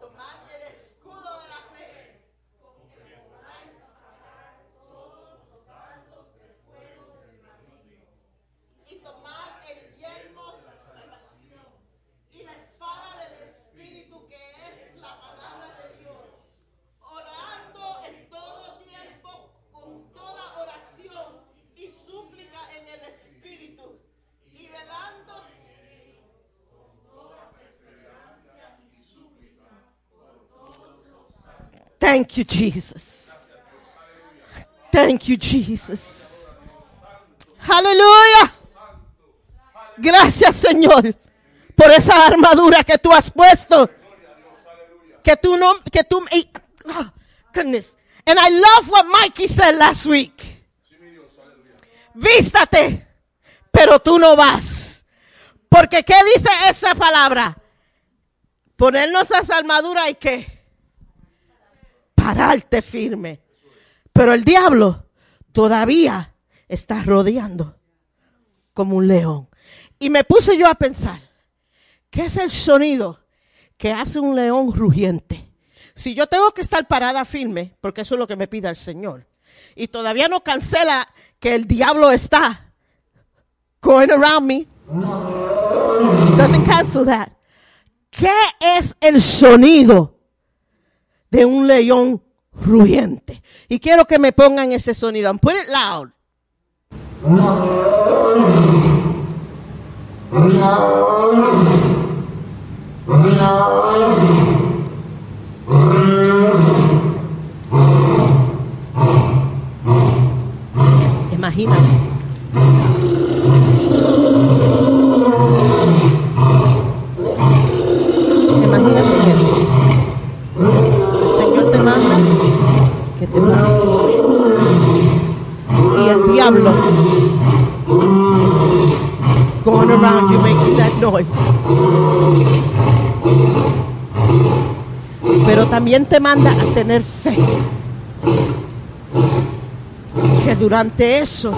tomad el escudo de la fe. y tomar el yelmo de la salvación y la espada del Espíritu que es la palabra de Dios, orando en todo tiempo con toda oración y súplica en el Espíritu y velando Thank you, Jesus. Thank you, Jesus. Aleluya. Gracias, Señor, por esa armadura que tú has puesto. Que tú no, que tú, oh, goodness. And I love what Mikey said last week. Vístate, pero tú no vas. Porque ¿qué dice esa palabra? Ponernos esa armadura y que pararte firme. Pero el diablo todavía está rodeando como un león. Y me puse yo a pensar, ¿qué es el sonido que hace un león rugiente? Si yo tengo que estar parada firme, porque eso es lo que me pide el Señor, y todavía no cancela que el diablo está going around me, doesn't cancel that. ¿Qué es el sonido de un león rugiente? Y quiero que me pongan ese sonido. Loud. Imagínate eso. El Señor te manda que te mande. Y el diablo going around you making that noise. Pero también te manda a tener fe. Que durante eso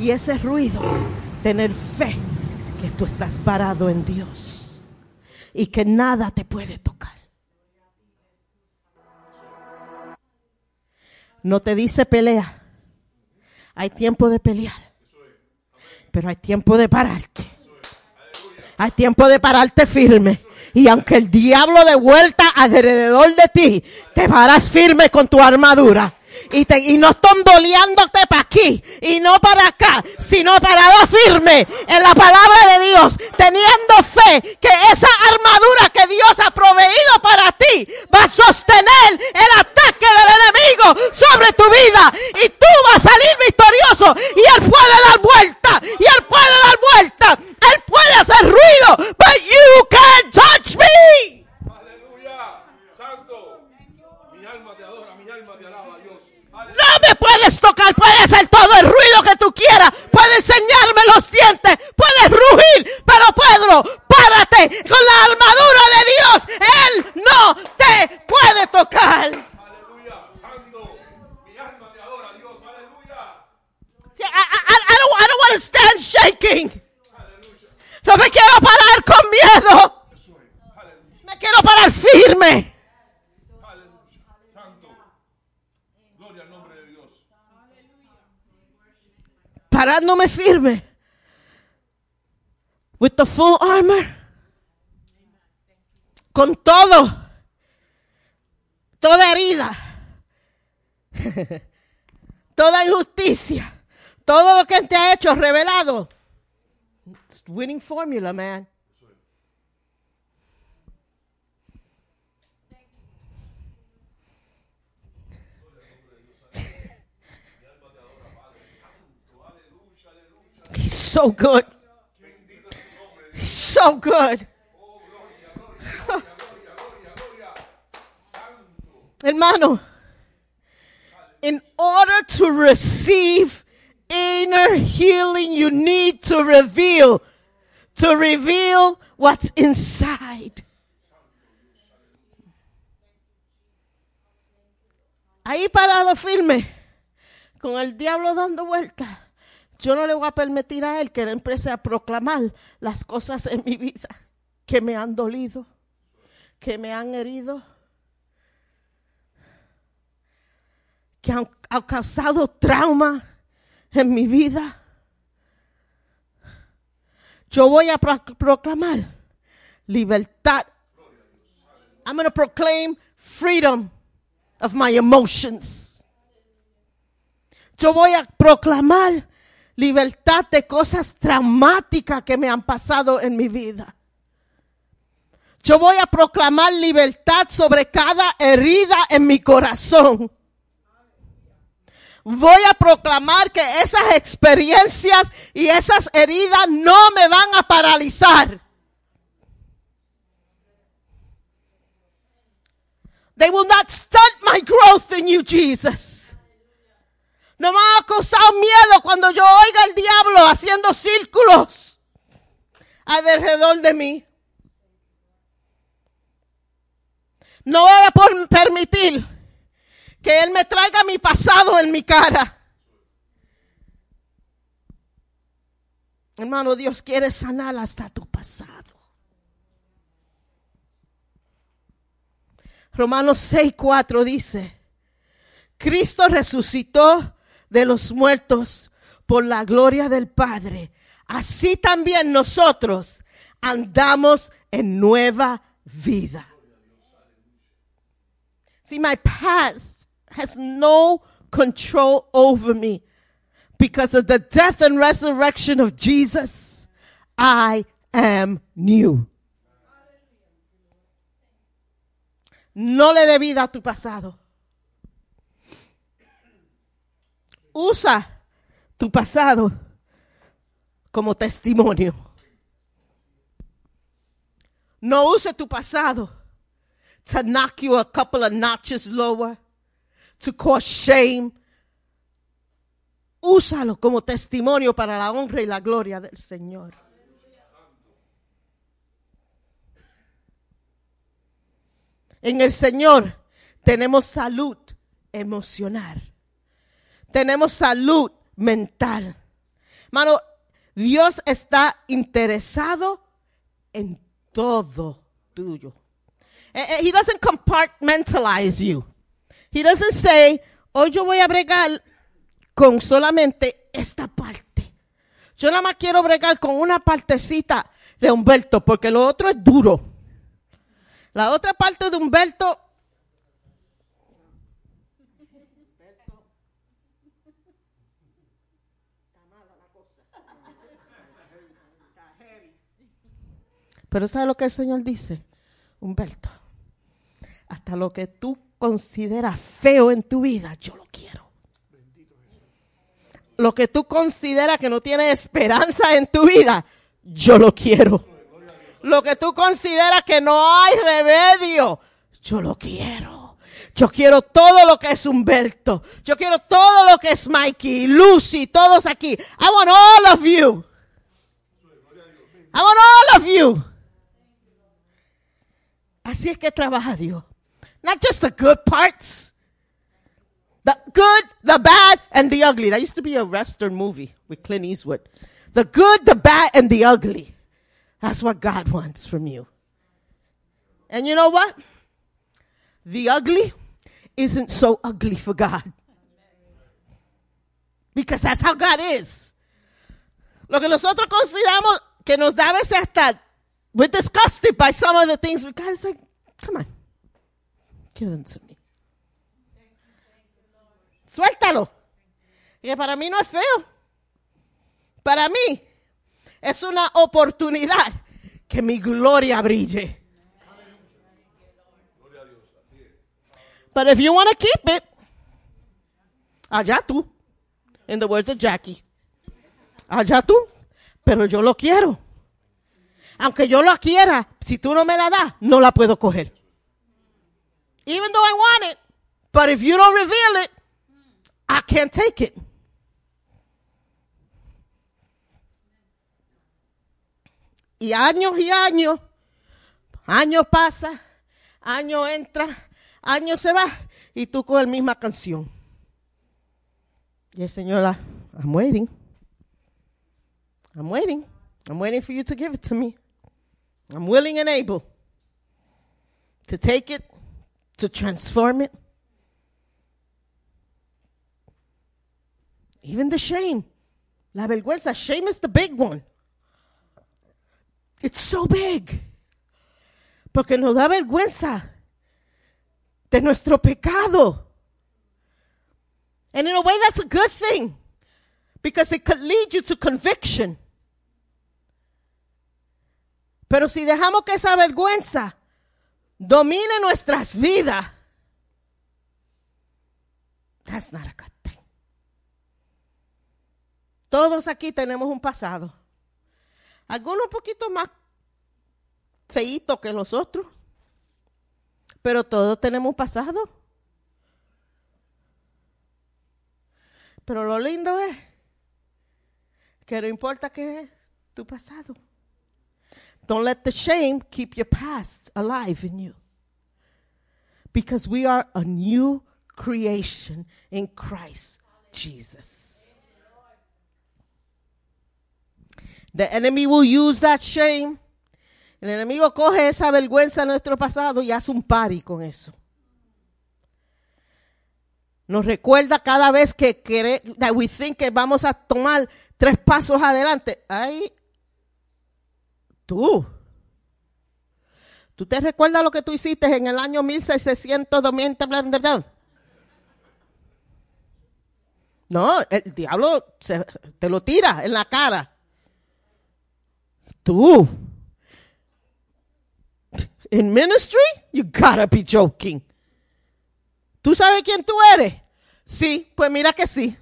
y ese ruido, tener fe que tú estás parado en Dios y que nada te puede tocar. No te dice pelea. Hay tiempo de pelear. Pero hay tiempo de pararte. Hay tiempo de pararte firme. Y aunque el diablo de vuelta alrededor de ti, te paras firme con tu armadura. Y, te, y no tomboleándote para aquí y no para acá, sino parado firme en la palabra de Dios, teniendo fe que esa armadura que Dios ha proveído para ti va a sostener el ataque del enemigo sobre tu vida y tú vas a salir victorioso y él puede dar vuelta y él puede dar vuelta, él puede hacer ruido, but you can't touch me. Aleluya. Santo. Mi alma te adora, mi alma te alaba, Dios. Aleluya. No me puedes tocar, puedes hacer todo el ruido que tú quieras, puedes enseñarme los dientes, puedes rugir, pero Pedro, párate con la armadura de Dios, Él no te puede tocar. Aleluya. Santo. Mi alma te adora, Dios. Aleluya. See, I, I, I don't, I don't want to stand shaking. No me quiero parar con miedo, me quiero parar firme. Aleluya. Santo. Gloria al nombre de Dios. Parándome firme. With the full armor. Con todo. Toda herida. Toda injusticia. Todo lo que te ha hecho revelado. Winning formula, man. He's so good. He's so good. Hermano, in order to receive inner healing you need to reveal, to reveal what's inside. Ahí parado firme, con el diablo dando vueltas. Yo no le voy a permitir a él que él empiece a proclamar las cosas en mi vida que me han dolido, que me han herido, que han, causado trauma en mi vida. Yo voy a pro- proclamar libertad. I'm going to proclaim freedom of my emotions. Yo voy a proclamar libertad de cosas traumáticas que me han pasado en mi vida. Yo voy a proclamar libertad sobre cada herida en mi corazón. Voy a proclamar que esas experiencias y esas heridas no me van a paralizar. They will not stunt my growth in you, Jesus. No me ha causado miedo cuando yo oiga al diablo haciendo círculos alrededor de mí. No voy a permitir que Él me traiga mi pasado en mi cara. Hermano, Dios quiere sanar hasta tu pasado. Romanos 6:4 dice, Cristo resucitó de los muertos por la gloria del Padre. Así también nosotros andamos en nueva vida. See, my past has no control over me. Because of the death and resurrection of Jesus, I am new. No le dé vida a tu pasado. Usa tu pasado como testimonio. No use tu pasado to knock you a couple of notches lower, to cause shame. Úsalo como testimonio para la honra y la gloria del Señor. En el Señor tenemos salud emocional. Tenemos salud mental. Mano, Dios está interesado en todo tuyo. Eh, eh, He doesn't compartmentalize you. He doesn't say, hoy yo voy a bregar con solamente esta parte. Yo nada más quiero bregar con una partecita de Humberto, porque lo otro es duro. La otra parte de Humberto, pero ¿sabe lo que el Señor dice? Humberto, hasta lo que tú consideras feo en tu vida, yo lo quiero. Lo que tú consideras que no tiene esperanza en tu vida, yo lo quiero. Lo que tú consideras que no hay remedio, yo lo quiero. Yo quiero todo lo que es Humberto. Yo quiero todo lo que es Mikey, Lucy, todos aquí. I want all of you. I want all of you. Así es que trabaja Dios. Not just the good parts. The good, the bad, and the ugly. That used to be a Western movie with Clint Eastwood. The good, the bad, and the ugly. That's what God wants from you. And you know what? The ugly isn't so ugly for God. Because that's how God is. Lo que nosotros consideramos que nos da a veces hasta, we're disgusted by some of the things, but God is like, come on, give them to me. Suéltalo. Que para mí no es feo. Para mí es una oportunidad que mi gloria brille. But if you want to keep it, allá tú. In the words of Jackie. Allá tú. Pero yo lo quiero aunque yo la quiera, si tú no me la das, no la puedo coger. Even though I want it, but if you don't reveal it, I can't take it. Y años y años, años pasa, año entra, año se va, y tú con la misma canción. Y el Señor, I'm waiting. I'm waiting. I'm waiting for you to give it to me. I'm willing and able to take it, to transform it. Even the shame. La vergüenza. Shame is the big one. It's so big. Porque nos da vergüenza de nuestro pecado. And in a way, that's a good thing because it could lead you to conviction. Pero si dejamos que esa vergüenza domine nuestras vidas, that's not a good thing. Todos aquí tenemos un pasado. Algunos un poquito más feitos que los otros. Pero todos tenemos un pasado. Pero lo lindo es que no importa que es tu pasado. Don't let the shame keep your past alive in you. Because we are a new creation in Christ Jesus. The enemy will use that shame. El enemigo coge esa vergüenza de nuestro pasado y hace un party con eso. Nos recuerda cada vez que that we think que vamos a tomar tres pasos adelante. Ay, tú. ¿Tú te recuerdas lo que tú hiciste en el año 1600? No, el diablo te lo tira en la cara. Tú. In ministry, you gotta be joking. ¿Tú sabes quién tú eres? Sí, pues mira que sí.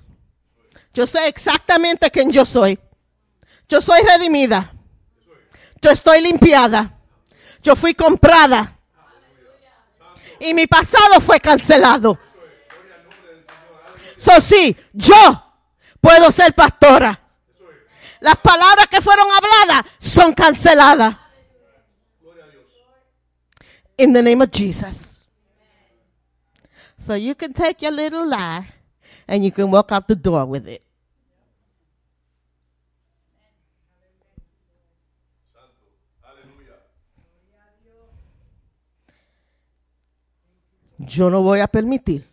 Yo sé exactamente quién yo soy. Yo soy redimida. Yo estoy limpiada. Yo fui comprada. Y mi pasado fue cancelado. So sí, yo puedo ser pastora. Las palabras que fueron habladas son canceladas. In the name of Jesus. So you can take your little lie and you can walk out the door with it. Yo no voy a permitir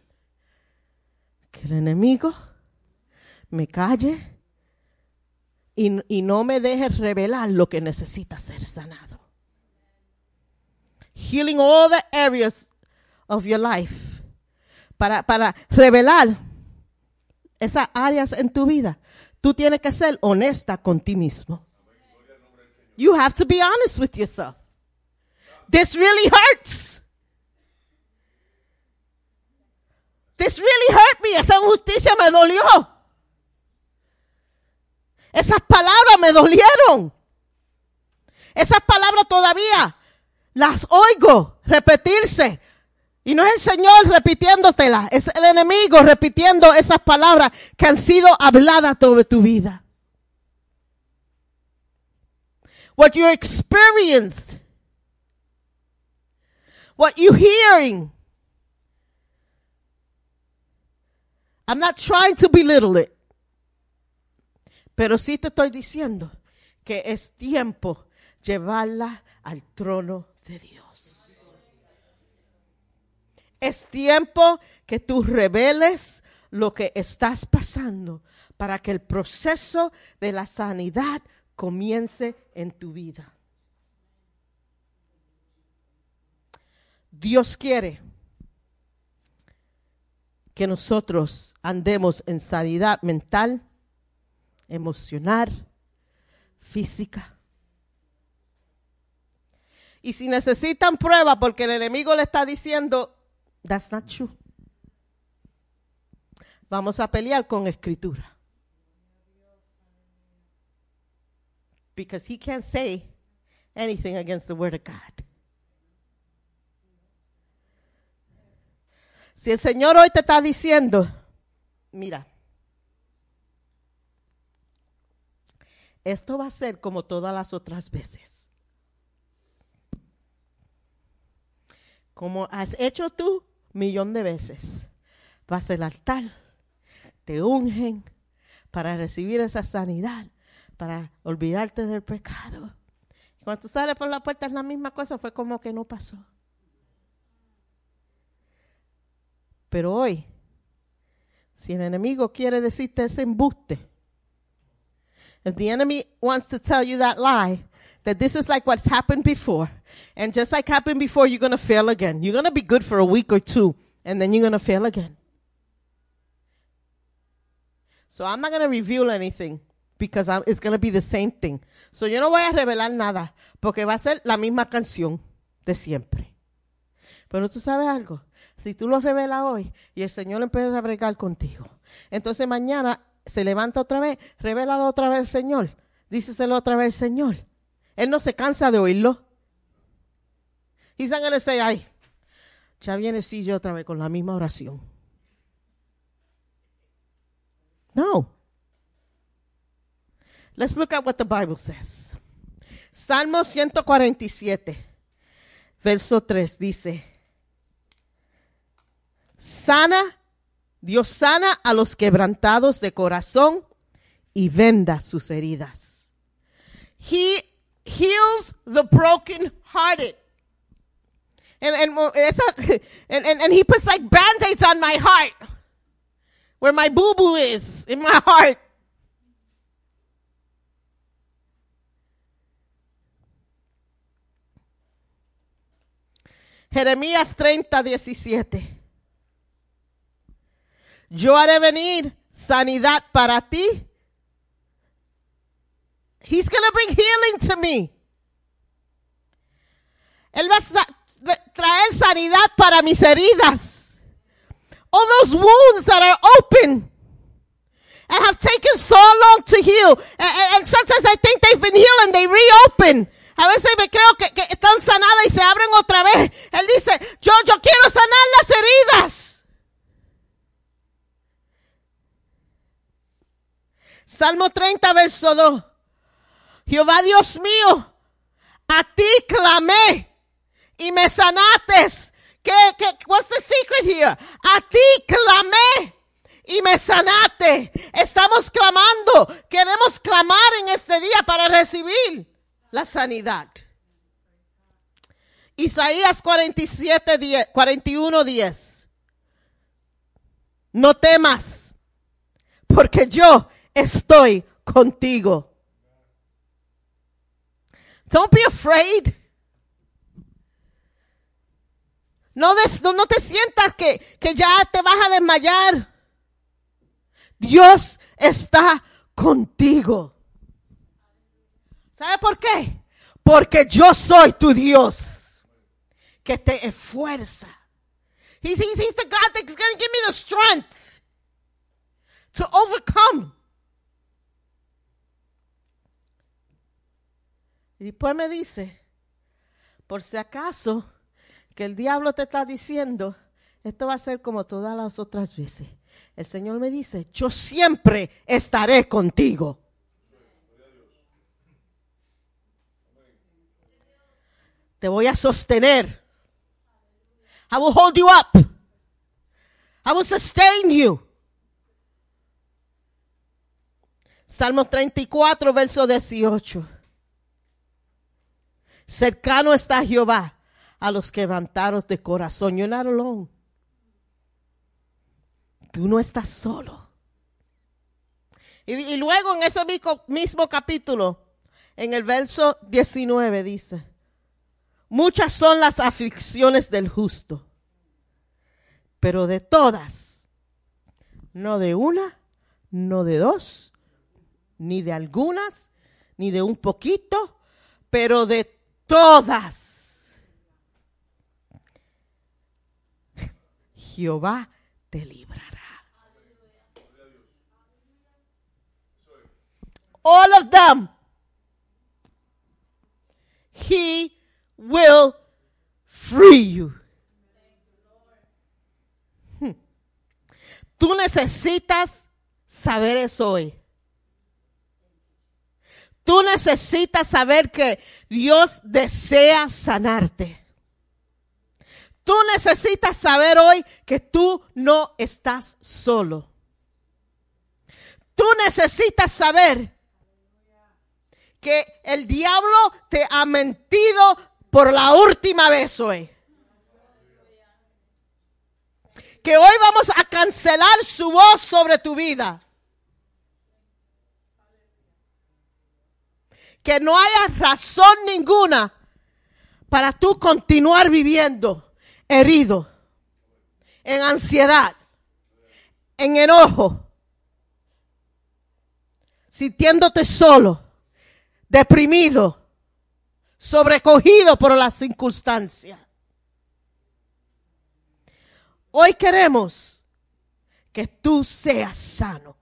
que el enemigo me calle y, y, no me deje revelar lo que necesita ser sanado. Healing all the areas of your life para, para revelar esas áreas en tu vida, tú tienes que ser honesta con ti mismo. You have to be honest with yourself. This really hurts. This really hurt me. Esa injusticia me dolió. Esas palabras me dolieron. Esas palabras todavía las oigo repetirse y no es el Señor repitiéndotela, es el enemigo repitiendo esas palabras que han sido habladas sobre tu vida. What you experienced, what you hearing. I'm not trying to belittle it. Pero sí te estoy diciendo que es tiempo llevarla al trono de Dios. Es tiempo que tú reveles lo que estás pasando para que el proceso de la sanidad comience en tu vida. Dios quiere que nosotros andemos en sanidad mental, emocional, física. Y si necesitan prueba porque el enemigo le está diciendo, That's not true. Vamos a pelear con escritura. Because he can't say anything against the word of God. Si el Señor hoy te está diciendo, mira, esto va a ser como todas las otras veces. Como has hecho tú millón de veces. Vas al altar, te ungen para recibir esa sanidad, para olvidarte del pecado. Cuando tú sales por la puerta es la misma cosa, fue como que no pasó. Pero hoy, si el enemigo quiere decirte ese embuste, if the enemy wants to tell you that lie, that this is like what's happened before, and just like happened before, you're going to fail again. You're going to be good for a week or two, and then you're going to fail again. So I'm not going to reveal anything because I'm- it's going to be the same thing. So yo no voy a revelar nada porque va a ser la misma canción de siempre. Pero tú sabes algo, si tú lo revelas hoy y el Señor empieza a bregar contigo, entonces mañana se levanta otra vez, revélalo otra vez al Señor, díceselo otra vez al Señor. Él no se cansa de oírlo. He's not say, ay, ya viene sí yo otra vez con la misma oración. No. Let's look at what the Bible says. Salmo 147, verso 3 dice, sana, Dios sana a los quebrantados de corazón y venda sus heridas. He heals the broken hearted. And, and, and, and he puts like band-aids on my heart where my boo-boo is in my heart. Jeremías 30, 17. Yo haré venir sanidad para ti. He's going to bring healing to me. Él va a traer sanidad para mis heridas. All those wounds that are open and have taken so long to heal. And sometimes I think they've been healed and they reopen. A veces me creo que, que están sanadas y se abren otra vez. Él dice, yo, yo quiero sanar las heridas. Salmo 30, verso 2. Jehová Dios mío, a ti clamé y me sanaste. ¿Qué, qué, what's the secret here? A ti clamé y me sanaste. Estamos clamando. Queremos clamar en este día para recibir la sanidad. Isaías 47, 10, 41, 10. No temas, porque yo estoy contigo. Don't be afraid. No, des- no, no te sientas que, que ya te vas a desmayar. Dios está contigo. ¿Sabe por qué? Porque yo soy tu Dios que te esfuerza. He's, he's, he's the God that's going to give me the strength to overcome. Y después me dice, por si acaso que el diablo te está diciendo, esto va a ser como todas las otras veces. El Señor me dice, yo siempre estaré contigo. Te voy a sostener. I will hold you up. I will sustain you. Salmo 34, verso 18. Cercano está Jehová a los quebrantados de corazón. You're not alone. Tú no estás solo. Y, luego en ese mismo, mismo capítulo, en el verso 19 dice, muchas son las aflicciones del justo, pero de todas, no de una, no de dos, ni de algunas, ni de un poquito, pero de todas. Jehová te librará. All of them. He will free you. Hmm. Tú necesitas saber eso hoy. Tú necesitas saber que Dios desea sanarte. Tú necesitas saber hoy que tú no estás solo. Tú necesitas saber que el diablo te ha mentido por la última vez hoy. Que hoy vamos a cancelar su voz sobre tu vida. Que no haya razón ninguna para tú continuar viviendo herido, en ansiedad, en enojo, sintiéndote solo, deprimido, sobrecogido por las circunstancias. Hoy queremos que tú seas sano.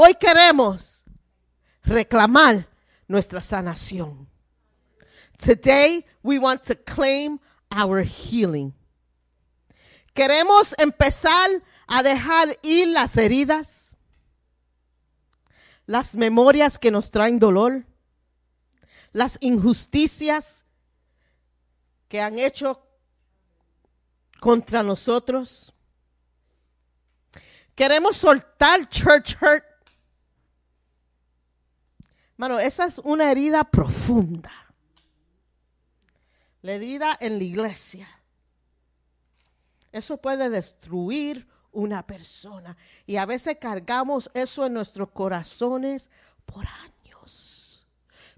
Hoy queremos reclamar nuestra sanación. Today we want to claim our healing. Queremos empezar a dejar ir las heridas, las memorias que nos traen dolor, las injusticias que han hecho contra nosotros. Queremos soltar church hurt. Mano, esa es una herida profunda. La herida en la iglesia. Eso puede destruir una persona. Y a veces cargamos eso en nuestros corazones por años.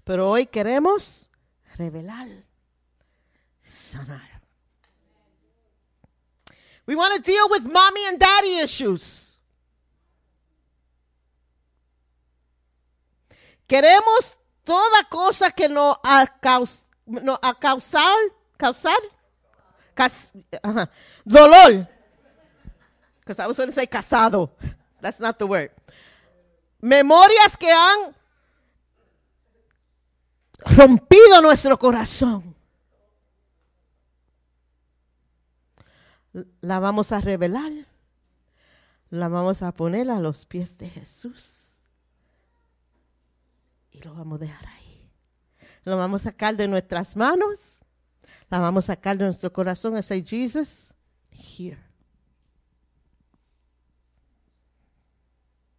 Pero hoy queremos revelar, sanar. We want to deal with mommy and daddy issues. Queremos toda cosa que nos ha, caus- ha causado, causar, ajá, dolor. Because I was going say casado. That's not the word. Memorias que han rompido nuestro corazón. La vamos a revelar. La vamos a poner a los pies de Jesús. Lo vamos a dejar ahí. Lo vamos a sacar de nuestras manos. La vamos a sacar de nuestro corazón y say, Jesus, here.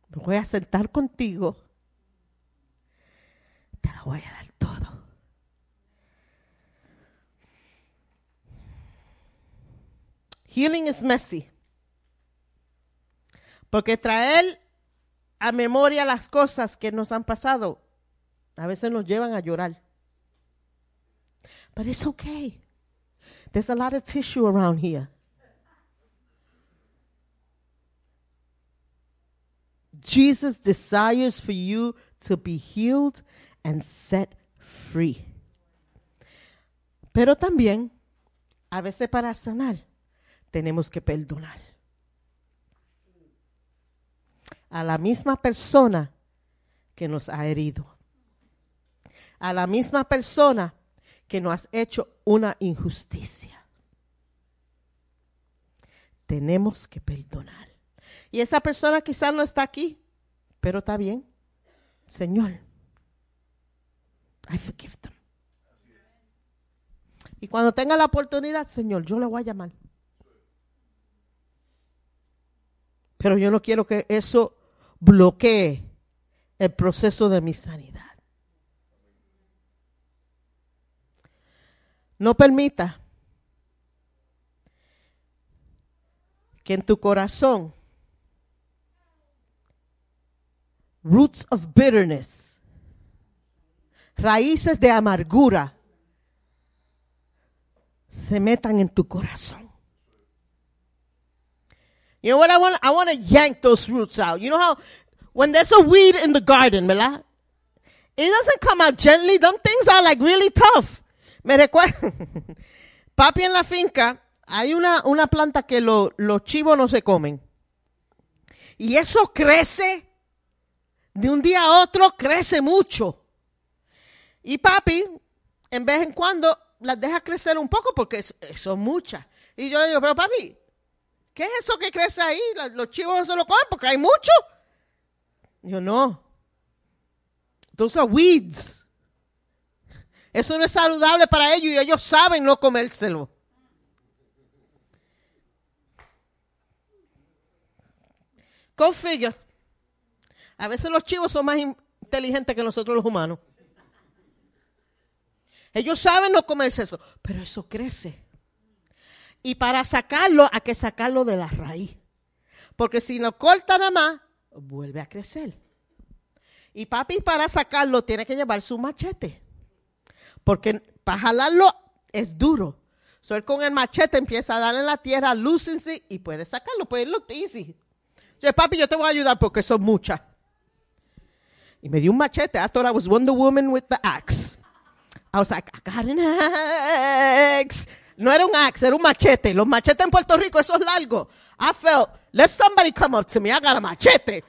Me voy a sentar contigo. Te lo voy a dar todo. Healing is messy. Porque traer a memoria las cosas que nos han pasado a veces nos llevan a llorar. But it's okay. There's a lot of tissue around here. Jesus desires for you to be healed and set free. Pero también, a veces para sanar, tenemos que perdonar. A la misma persona que nos ha herido. A la misma persona que nos ha hecho una injusticia. Tenemos que perdonar. Y esa persona quizás no está aquí, pero está bien. Señor, I forgive them. Y cuando tenga la oportunidad, Señor, yo le voy a llamar. Pero yo no quiero que eso bloquee el proceso de mi sanidad. No permita que en tu corazón roots of bitterness, raíces de amargura, se metan en tu corazón. You know what I want? I want to yank those roots out. You know how when there's a weed in the garden, ¿verdad? It doesn't come out gently. Them things are like really tough. Me recuerda, papi en la finca, hay una, una planta que lo- los chivos no se comen. Y eso crece, de un día a otro crece mucho. Y papi, en vez en cuando, las deja crecer un poco porque es- son muchas. Y yo le digo, pero papi, ¿qué es eso que crece ahí? Los chivos no se lo comen porque hay mucho. Yo no. Those are weeds. Eso no es saludable para ellos y ellos saben no comérselo. Figure. A veces los chivos son más inteligentes que nosotros los humanos. Ellos saben no comerse eso, pero eso crece. Y para sacarlo, hay que sacarlo de la raíz. Porque si lo corta nada más, vuelve a crecer. Y papi para sacarlo tiene que llevar su machete. Porque para jalarlo es duro. So, él con el machete empieza a darle en la tierra, lúcense y puede sacarlo. Pues es lo easy. Yo, papi, yo te voy a ayudar porque son muchas. Y me dio un machete. I thought I was Wonder Woman with the axe. I was like, I got an axe. No era un axe, era un machete. Los machetes en Puerto Rico, esos largos. I felt, let somebody come up to me. I got a machete.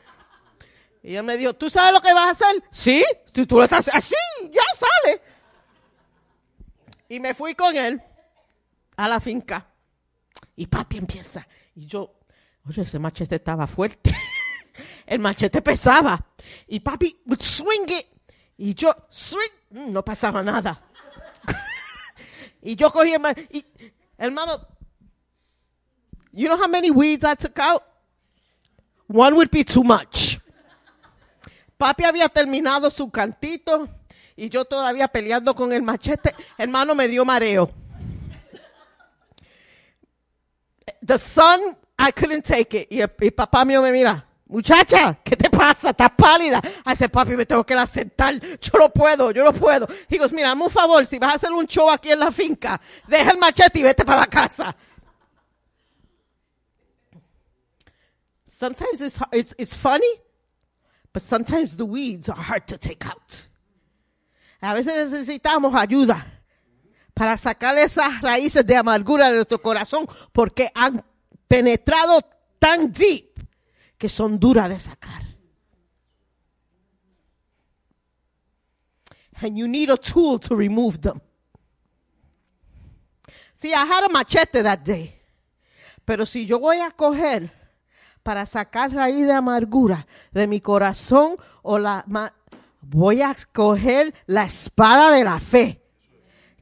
Y él me dijo, ¿tú sabes lo que vas a hacer? Sí, tú, tú lo estás así, ya sale. Y me fui con él a la finca. Y papi empieza. Y yo, oye, ese machete estaba fuerte. el machete pesaba. Y papi swing it. Y yo, swing, mm, no pasaba nada. y yo cogí el ma- y, hermano, you know how many weeds I took out? One would be too much. Papi había terminado su cantito y yo todavía peleando con el machete. Hermano, me dio mareo. The sun, I couldn't take it. Y, el- y papá mío me mira, muchacha, ¿qué te pasa? Estás pálida. I said, papi, me tengo que la sentar. Yo no puedo, yo no puedo. He goes, mira, un favor, si vas a hacer un show aquí en la finca, deja el machete y vete para la casa. Sometimes it's, it's, it's funny, but sometimes the weeds are hard to take out. A veces necesitamos ayuda para sacar esas raíces de amargura de nuestro corazón porque han penetrado tan deep que son duras de sacar. And you need a tool to remove them. See, I had a machete that day. Pero si yo voy a coger para sacar raíz de amargura de mi corazón o la voy a coger la espada de la fe.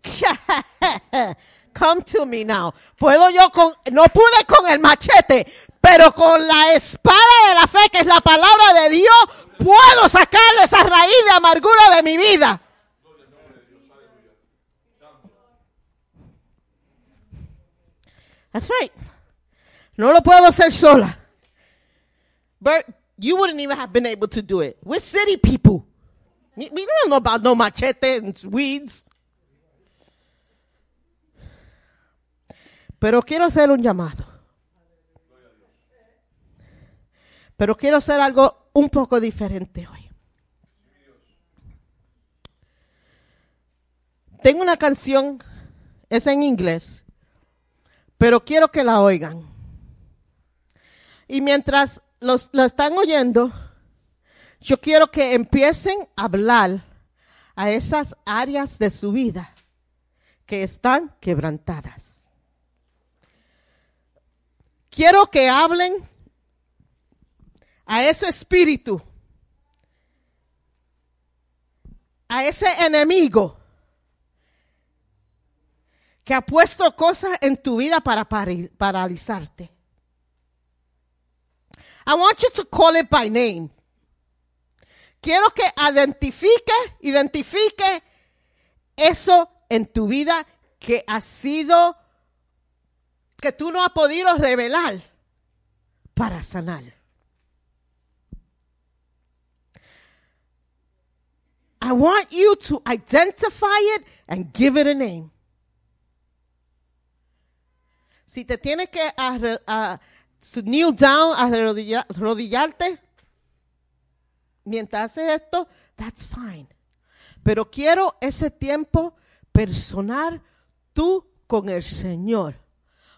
Come to me now. Puedo yo con, no pude con el machete, pero con la espada de la fe, que es la palabra de Dios, puedo sacarle esa raíz de amargura de mi vida. That's right. No lo puedo hacer sola. But you wouldn't even have been able to do it. We're city people. We, don't know no machete weeds. Pero quiero hacer un llamado. Pero quiero hacer algo un poco diferente hoy. Tengo una canción, es en inglés, pero quiero que la oigan. Y mientras los, la están oyendo, yo quiero que empiecen a hablar a esas áreas de su vida que están quebrantadas. Quiero que hablen a ese espíritu, a ese enemigo que ha puesto cosas en tu vida para paralizarte. I want you to call it by name. Quiero que identifique, identifique eso en tu vida que ha sido, que tú no has podido revelar para sanar. I want you to identify it and give it a name. Si te tienes que to kneel down, arrodilla- arrodillarte, mientras haces esto, that's fine. Pero quiero ese tiempo personal tú con el Señor.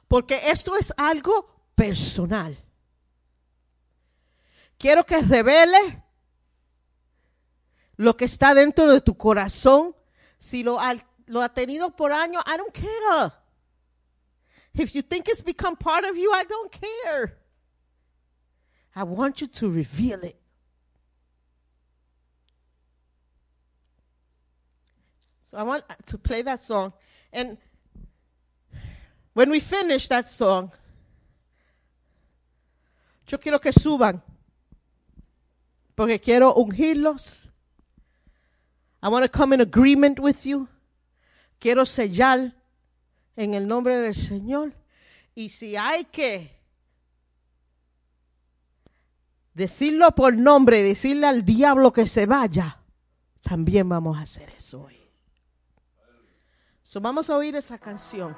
Porque esto es algo personal. Quiero que revele lo que está dentro de tu corazón. Si lo ha, lo ha tenido por años, I don't care. If you think it's become part of you, I don't care. I want you to reveal it. So I want to play that song. And when we finish that song, yo quiero que suban, porque quiero ungirlos. I want to come in agreement with you. Quiero sellar en el nombre del Señor. Y si hay que decirlo por nombre, decirle al diablo que se vaya, también vamos a hacer eso hoy. So, vamos a oír esa canción.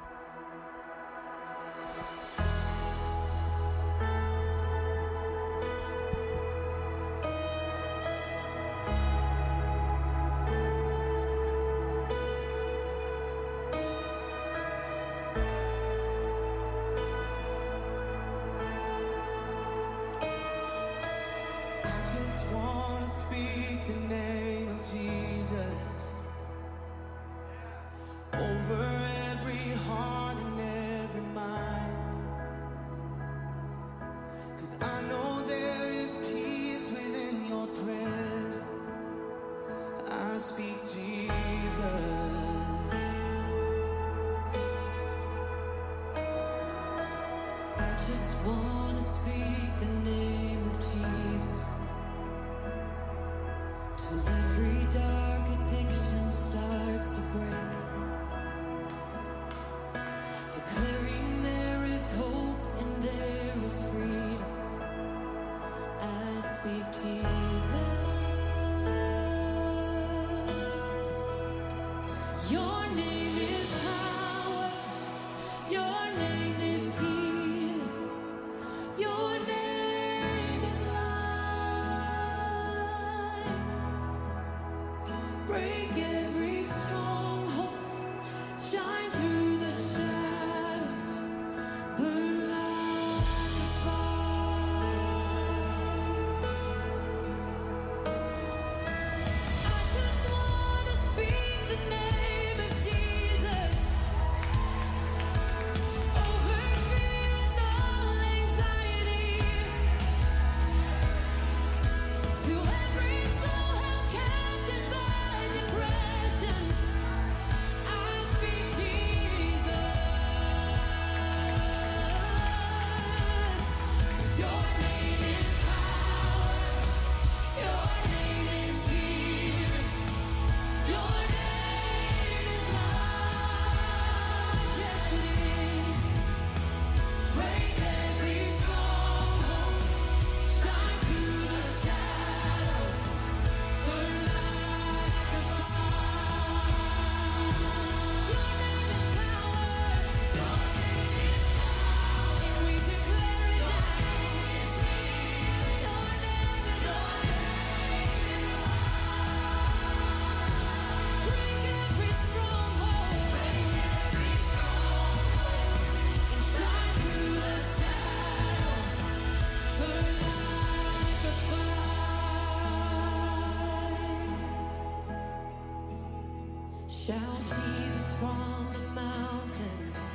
Shout Jesus from the mountains,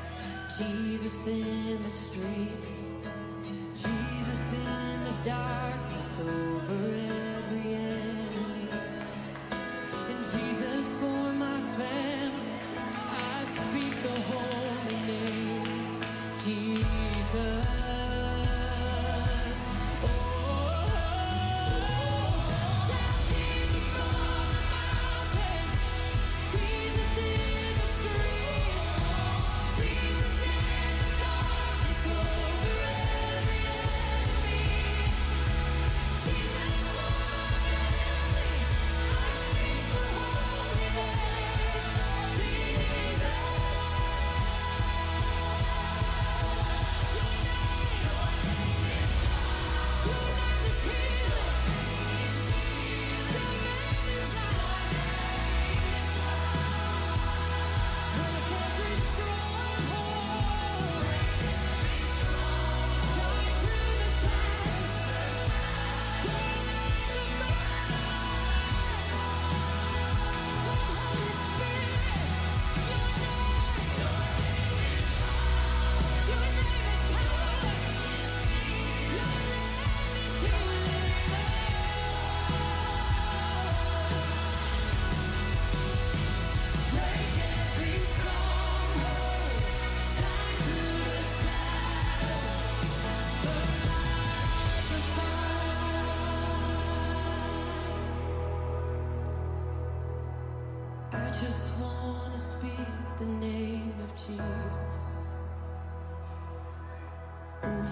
Jesus in the streets, Jesus in the darkness over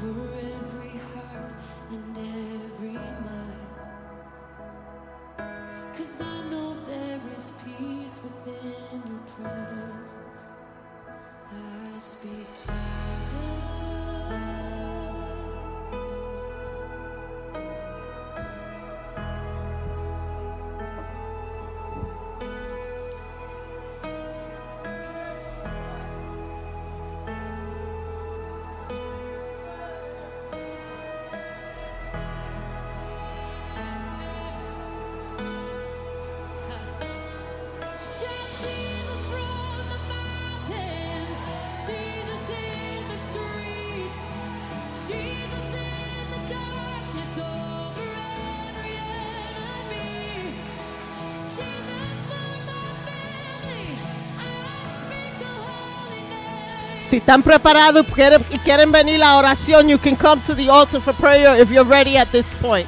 over every heart and every mind. Cause I know there is peace within your presence. I speak. Si están preparados y quieren venir a la oración, you can come to the altar for prayer if you're ready at this point.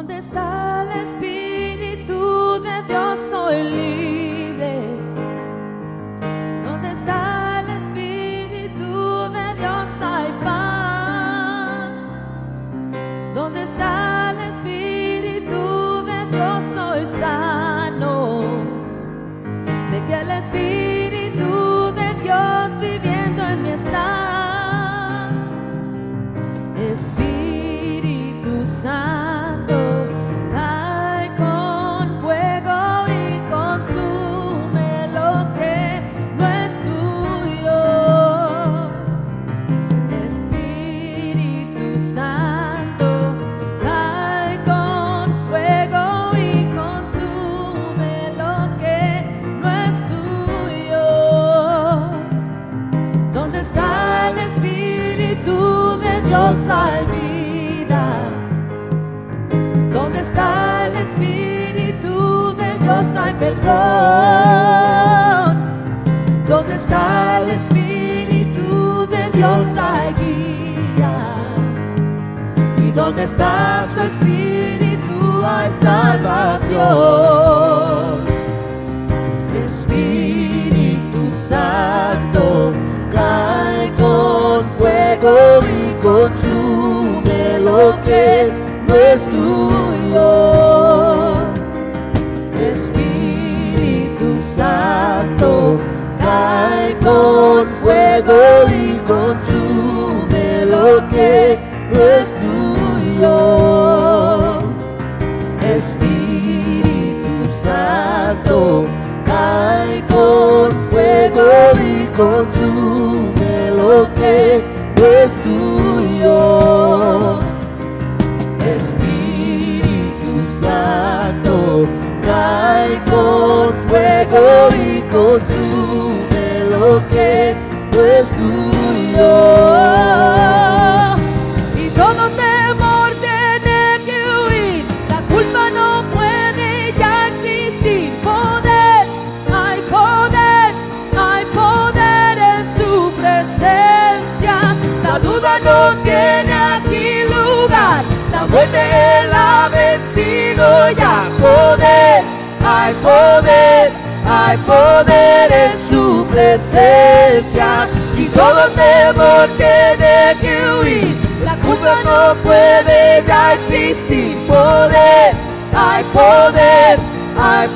¿Dónde está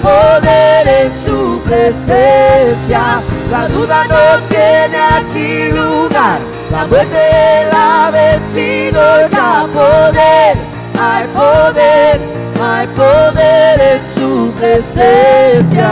poder en su presencia. La duda no tiene aquí lugar, la muerte la ha vencido ya. Poder, hay poder, hay poder en su presencia.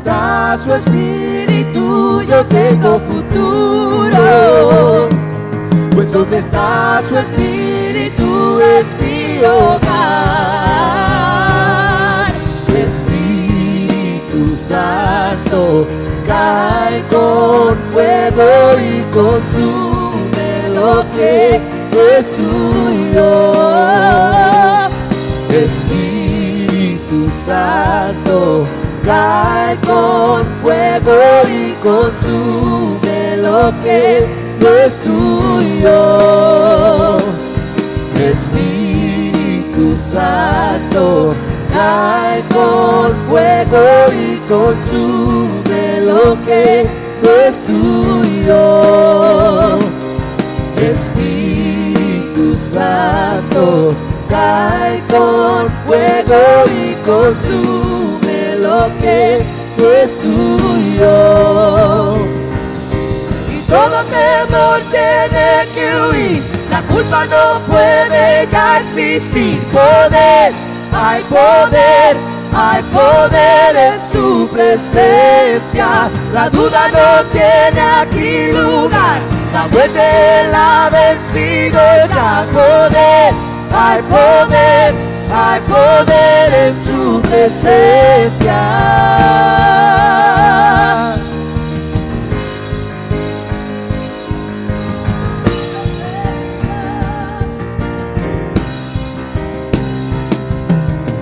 Está su Espíritu? Yo tengo futuro. Pues donde está su Espíritu es mi hogar. Espíritu Santo, cae con fuego y consume lo que es tuyo. Espíritu Santo, cae con fuego y consume lo que no es tuyo. Espíritu Santo, cae con fuego y consume lo que no es tuyo. Espíritu Santo, cae con fuego y consume lo que no es tuyo. Y todo temor tiene que huir, la culpa no puede ya existir. Poder, hay poder, hay poder en su presencia. La duda no tiene aquí lugar, la muerte la ha vencido ya. Poder, hay poder, hay poder en su presencia.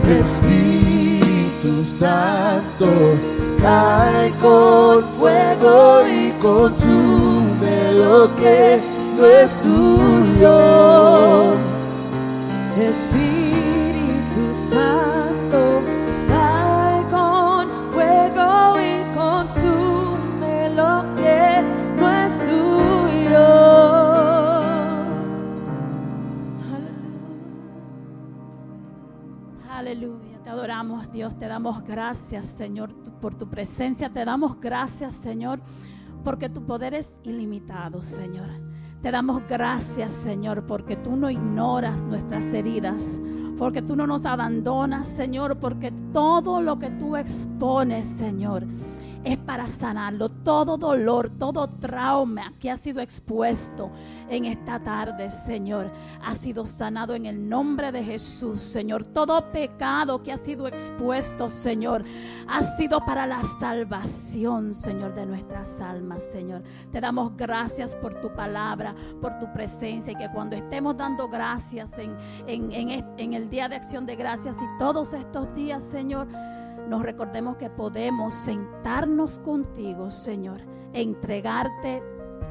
Espíritu Santo, cae con fuego y consume lo que no es tuyo. Espíritu Dios, te damos gracias Señor por tu presencia, te damos gracias Señor porque tu poder es ilimitado Señor. Te damos gracias Señor porque tú no ignoras nuestras heridas, porque tú no nos abandonas Señor, porque todo lo que tú expones Señor es para sanarlo. Todo dolor, todo trauma que ha sido expuesto en esta tarde, Señor, ha sido sanado en el nombre de Jesús, Señor. Todo pecado que ha sido expuesto, Señor, ha sido para la salvación, Señor, de nuestras almas, Señor. Te damos gracias por tu palabra, por tu presencia y que cuando estemos dando gracias en, en, en el Día de Acción de Gracias y todos estos días, Señor, nos recordemos que podemos sentarnos contigo, Señor, entregarte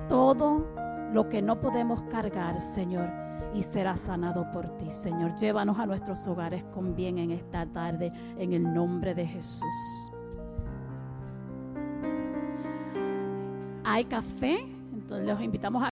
todo lo que no podemos cargar, Señor, y será sanado por ti, Señor. Llévanos a nuestros hogares con bien en esta tarde, en el nombre de Jesús. Hay café, entonces los invitamos a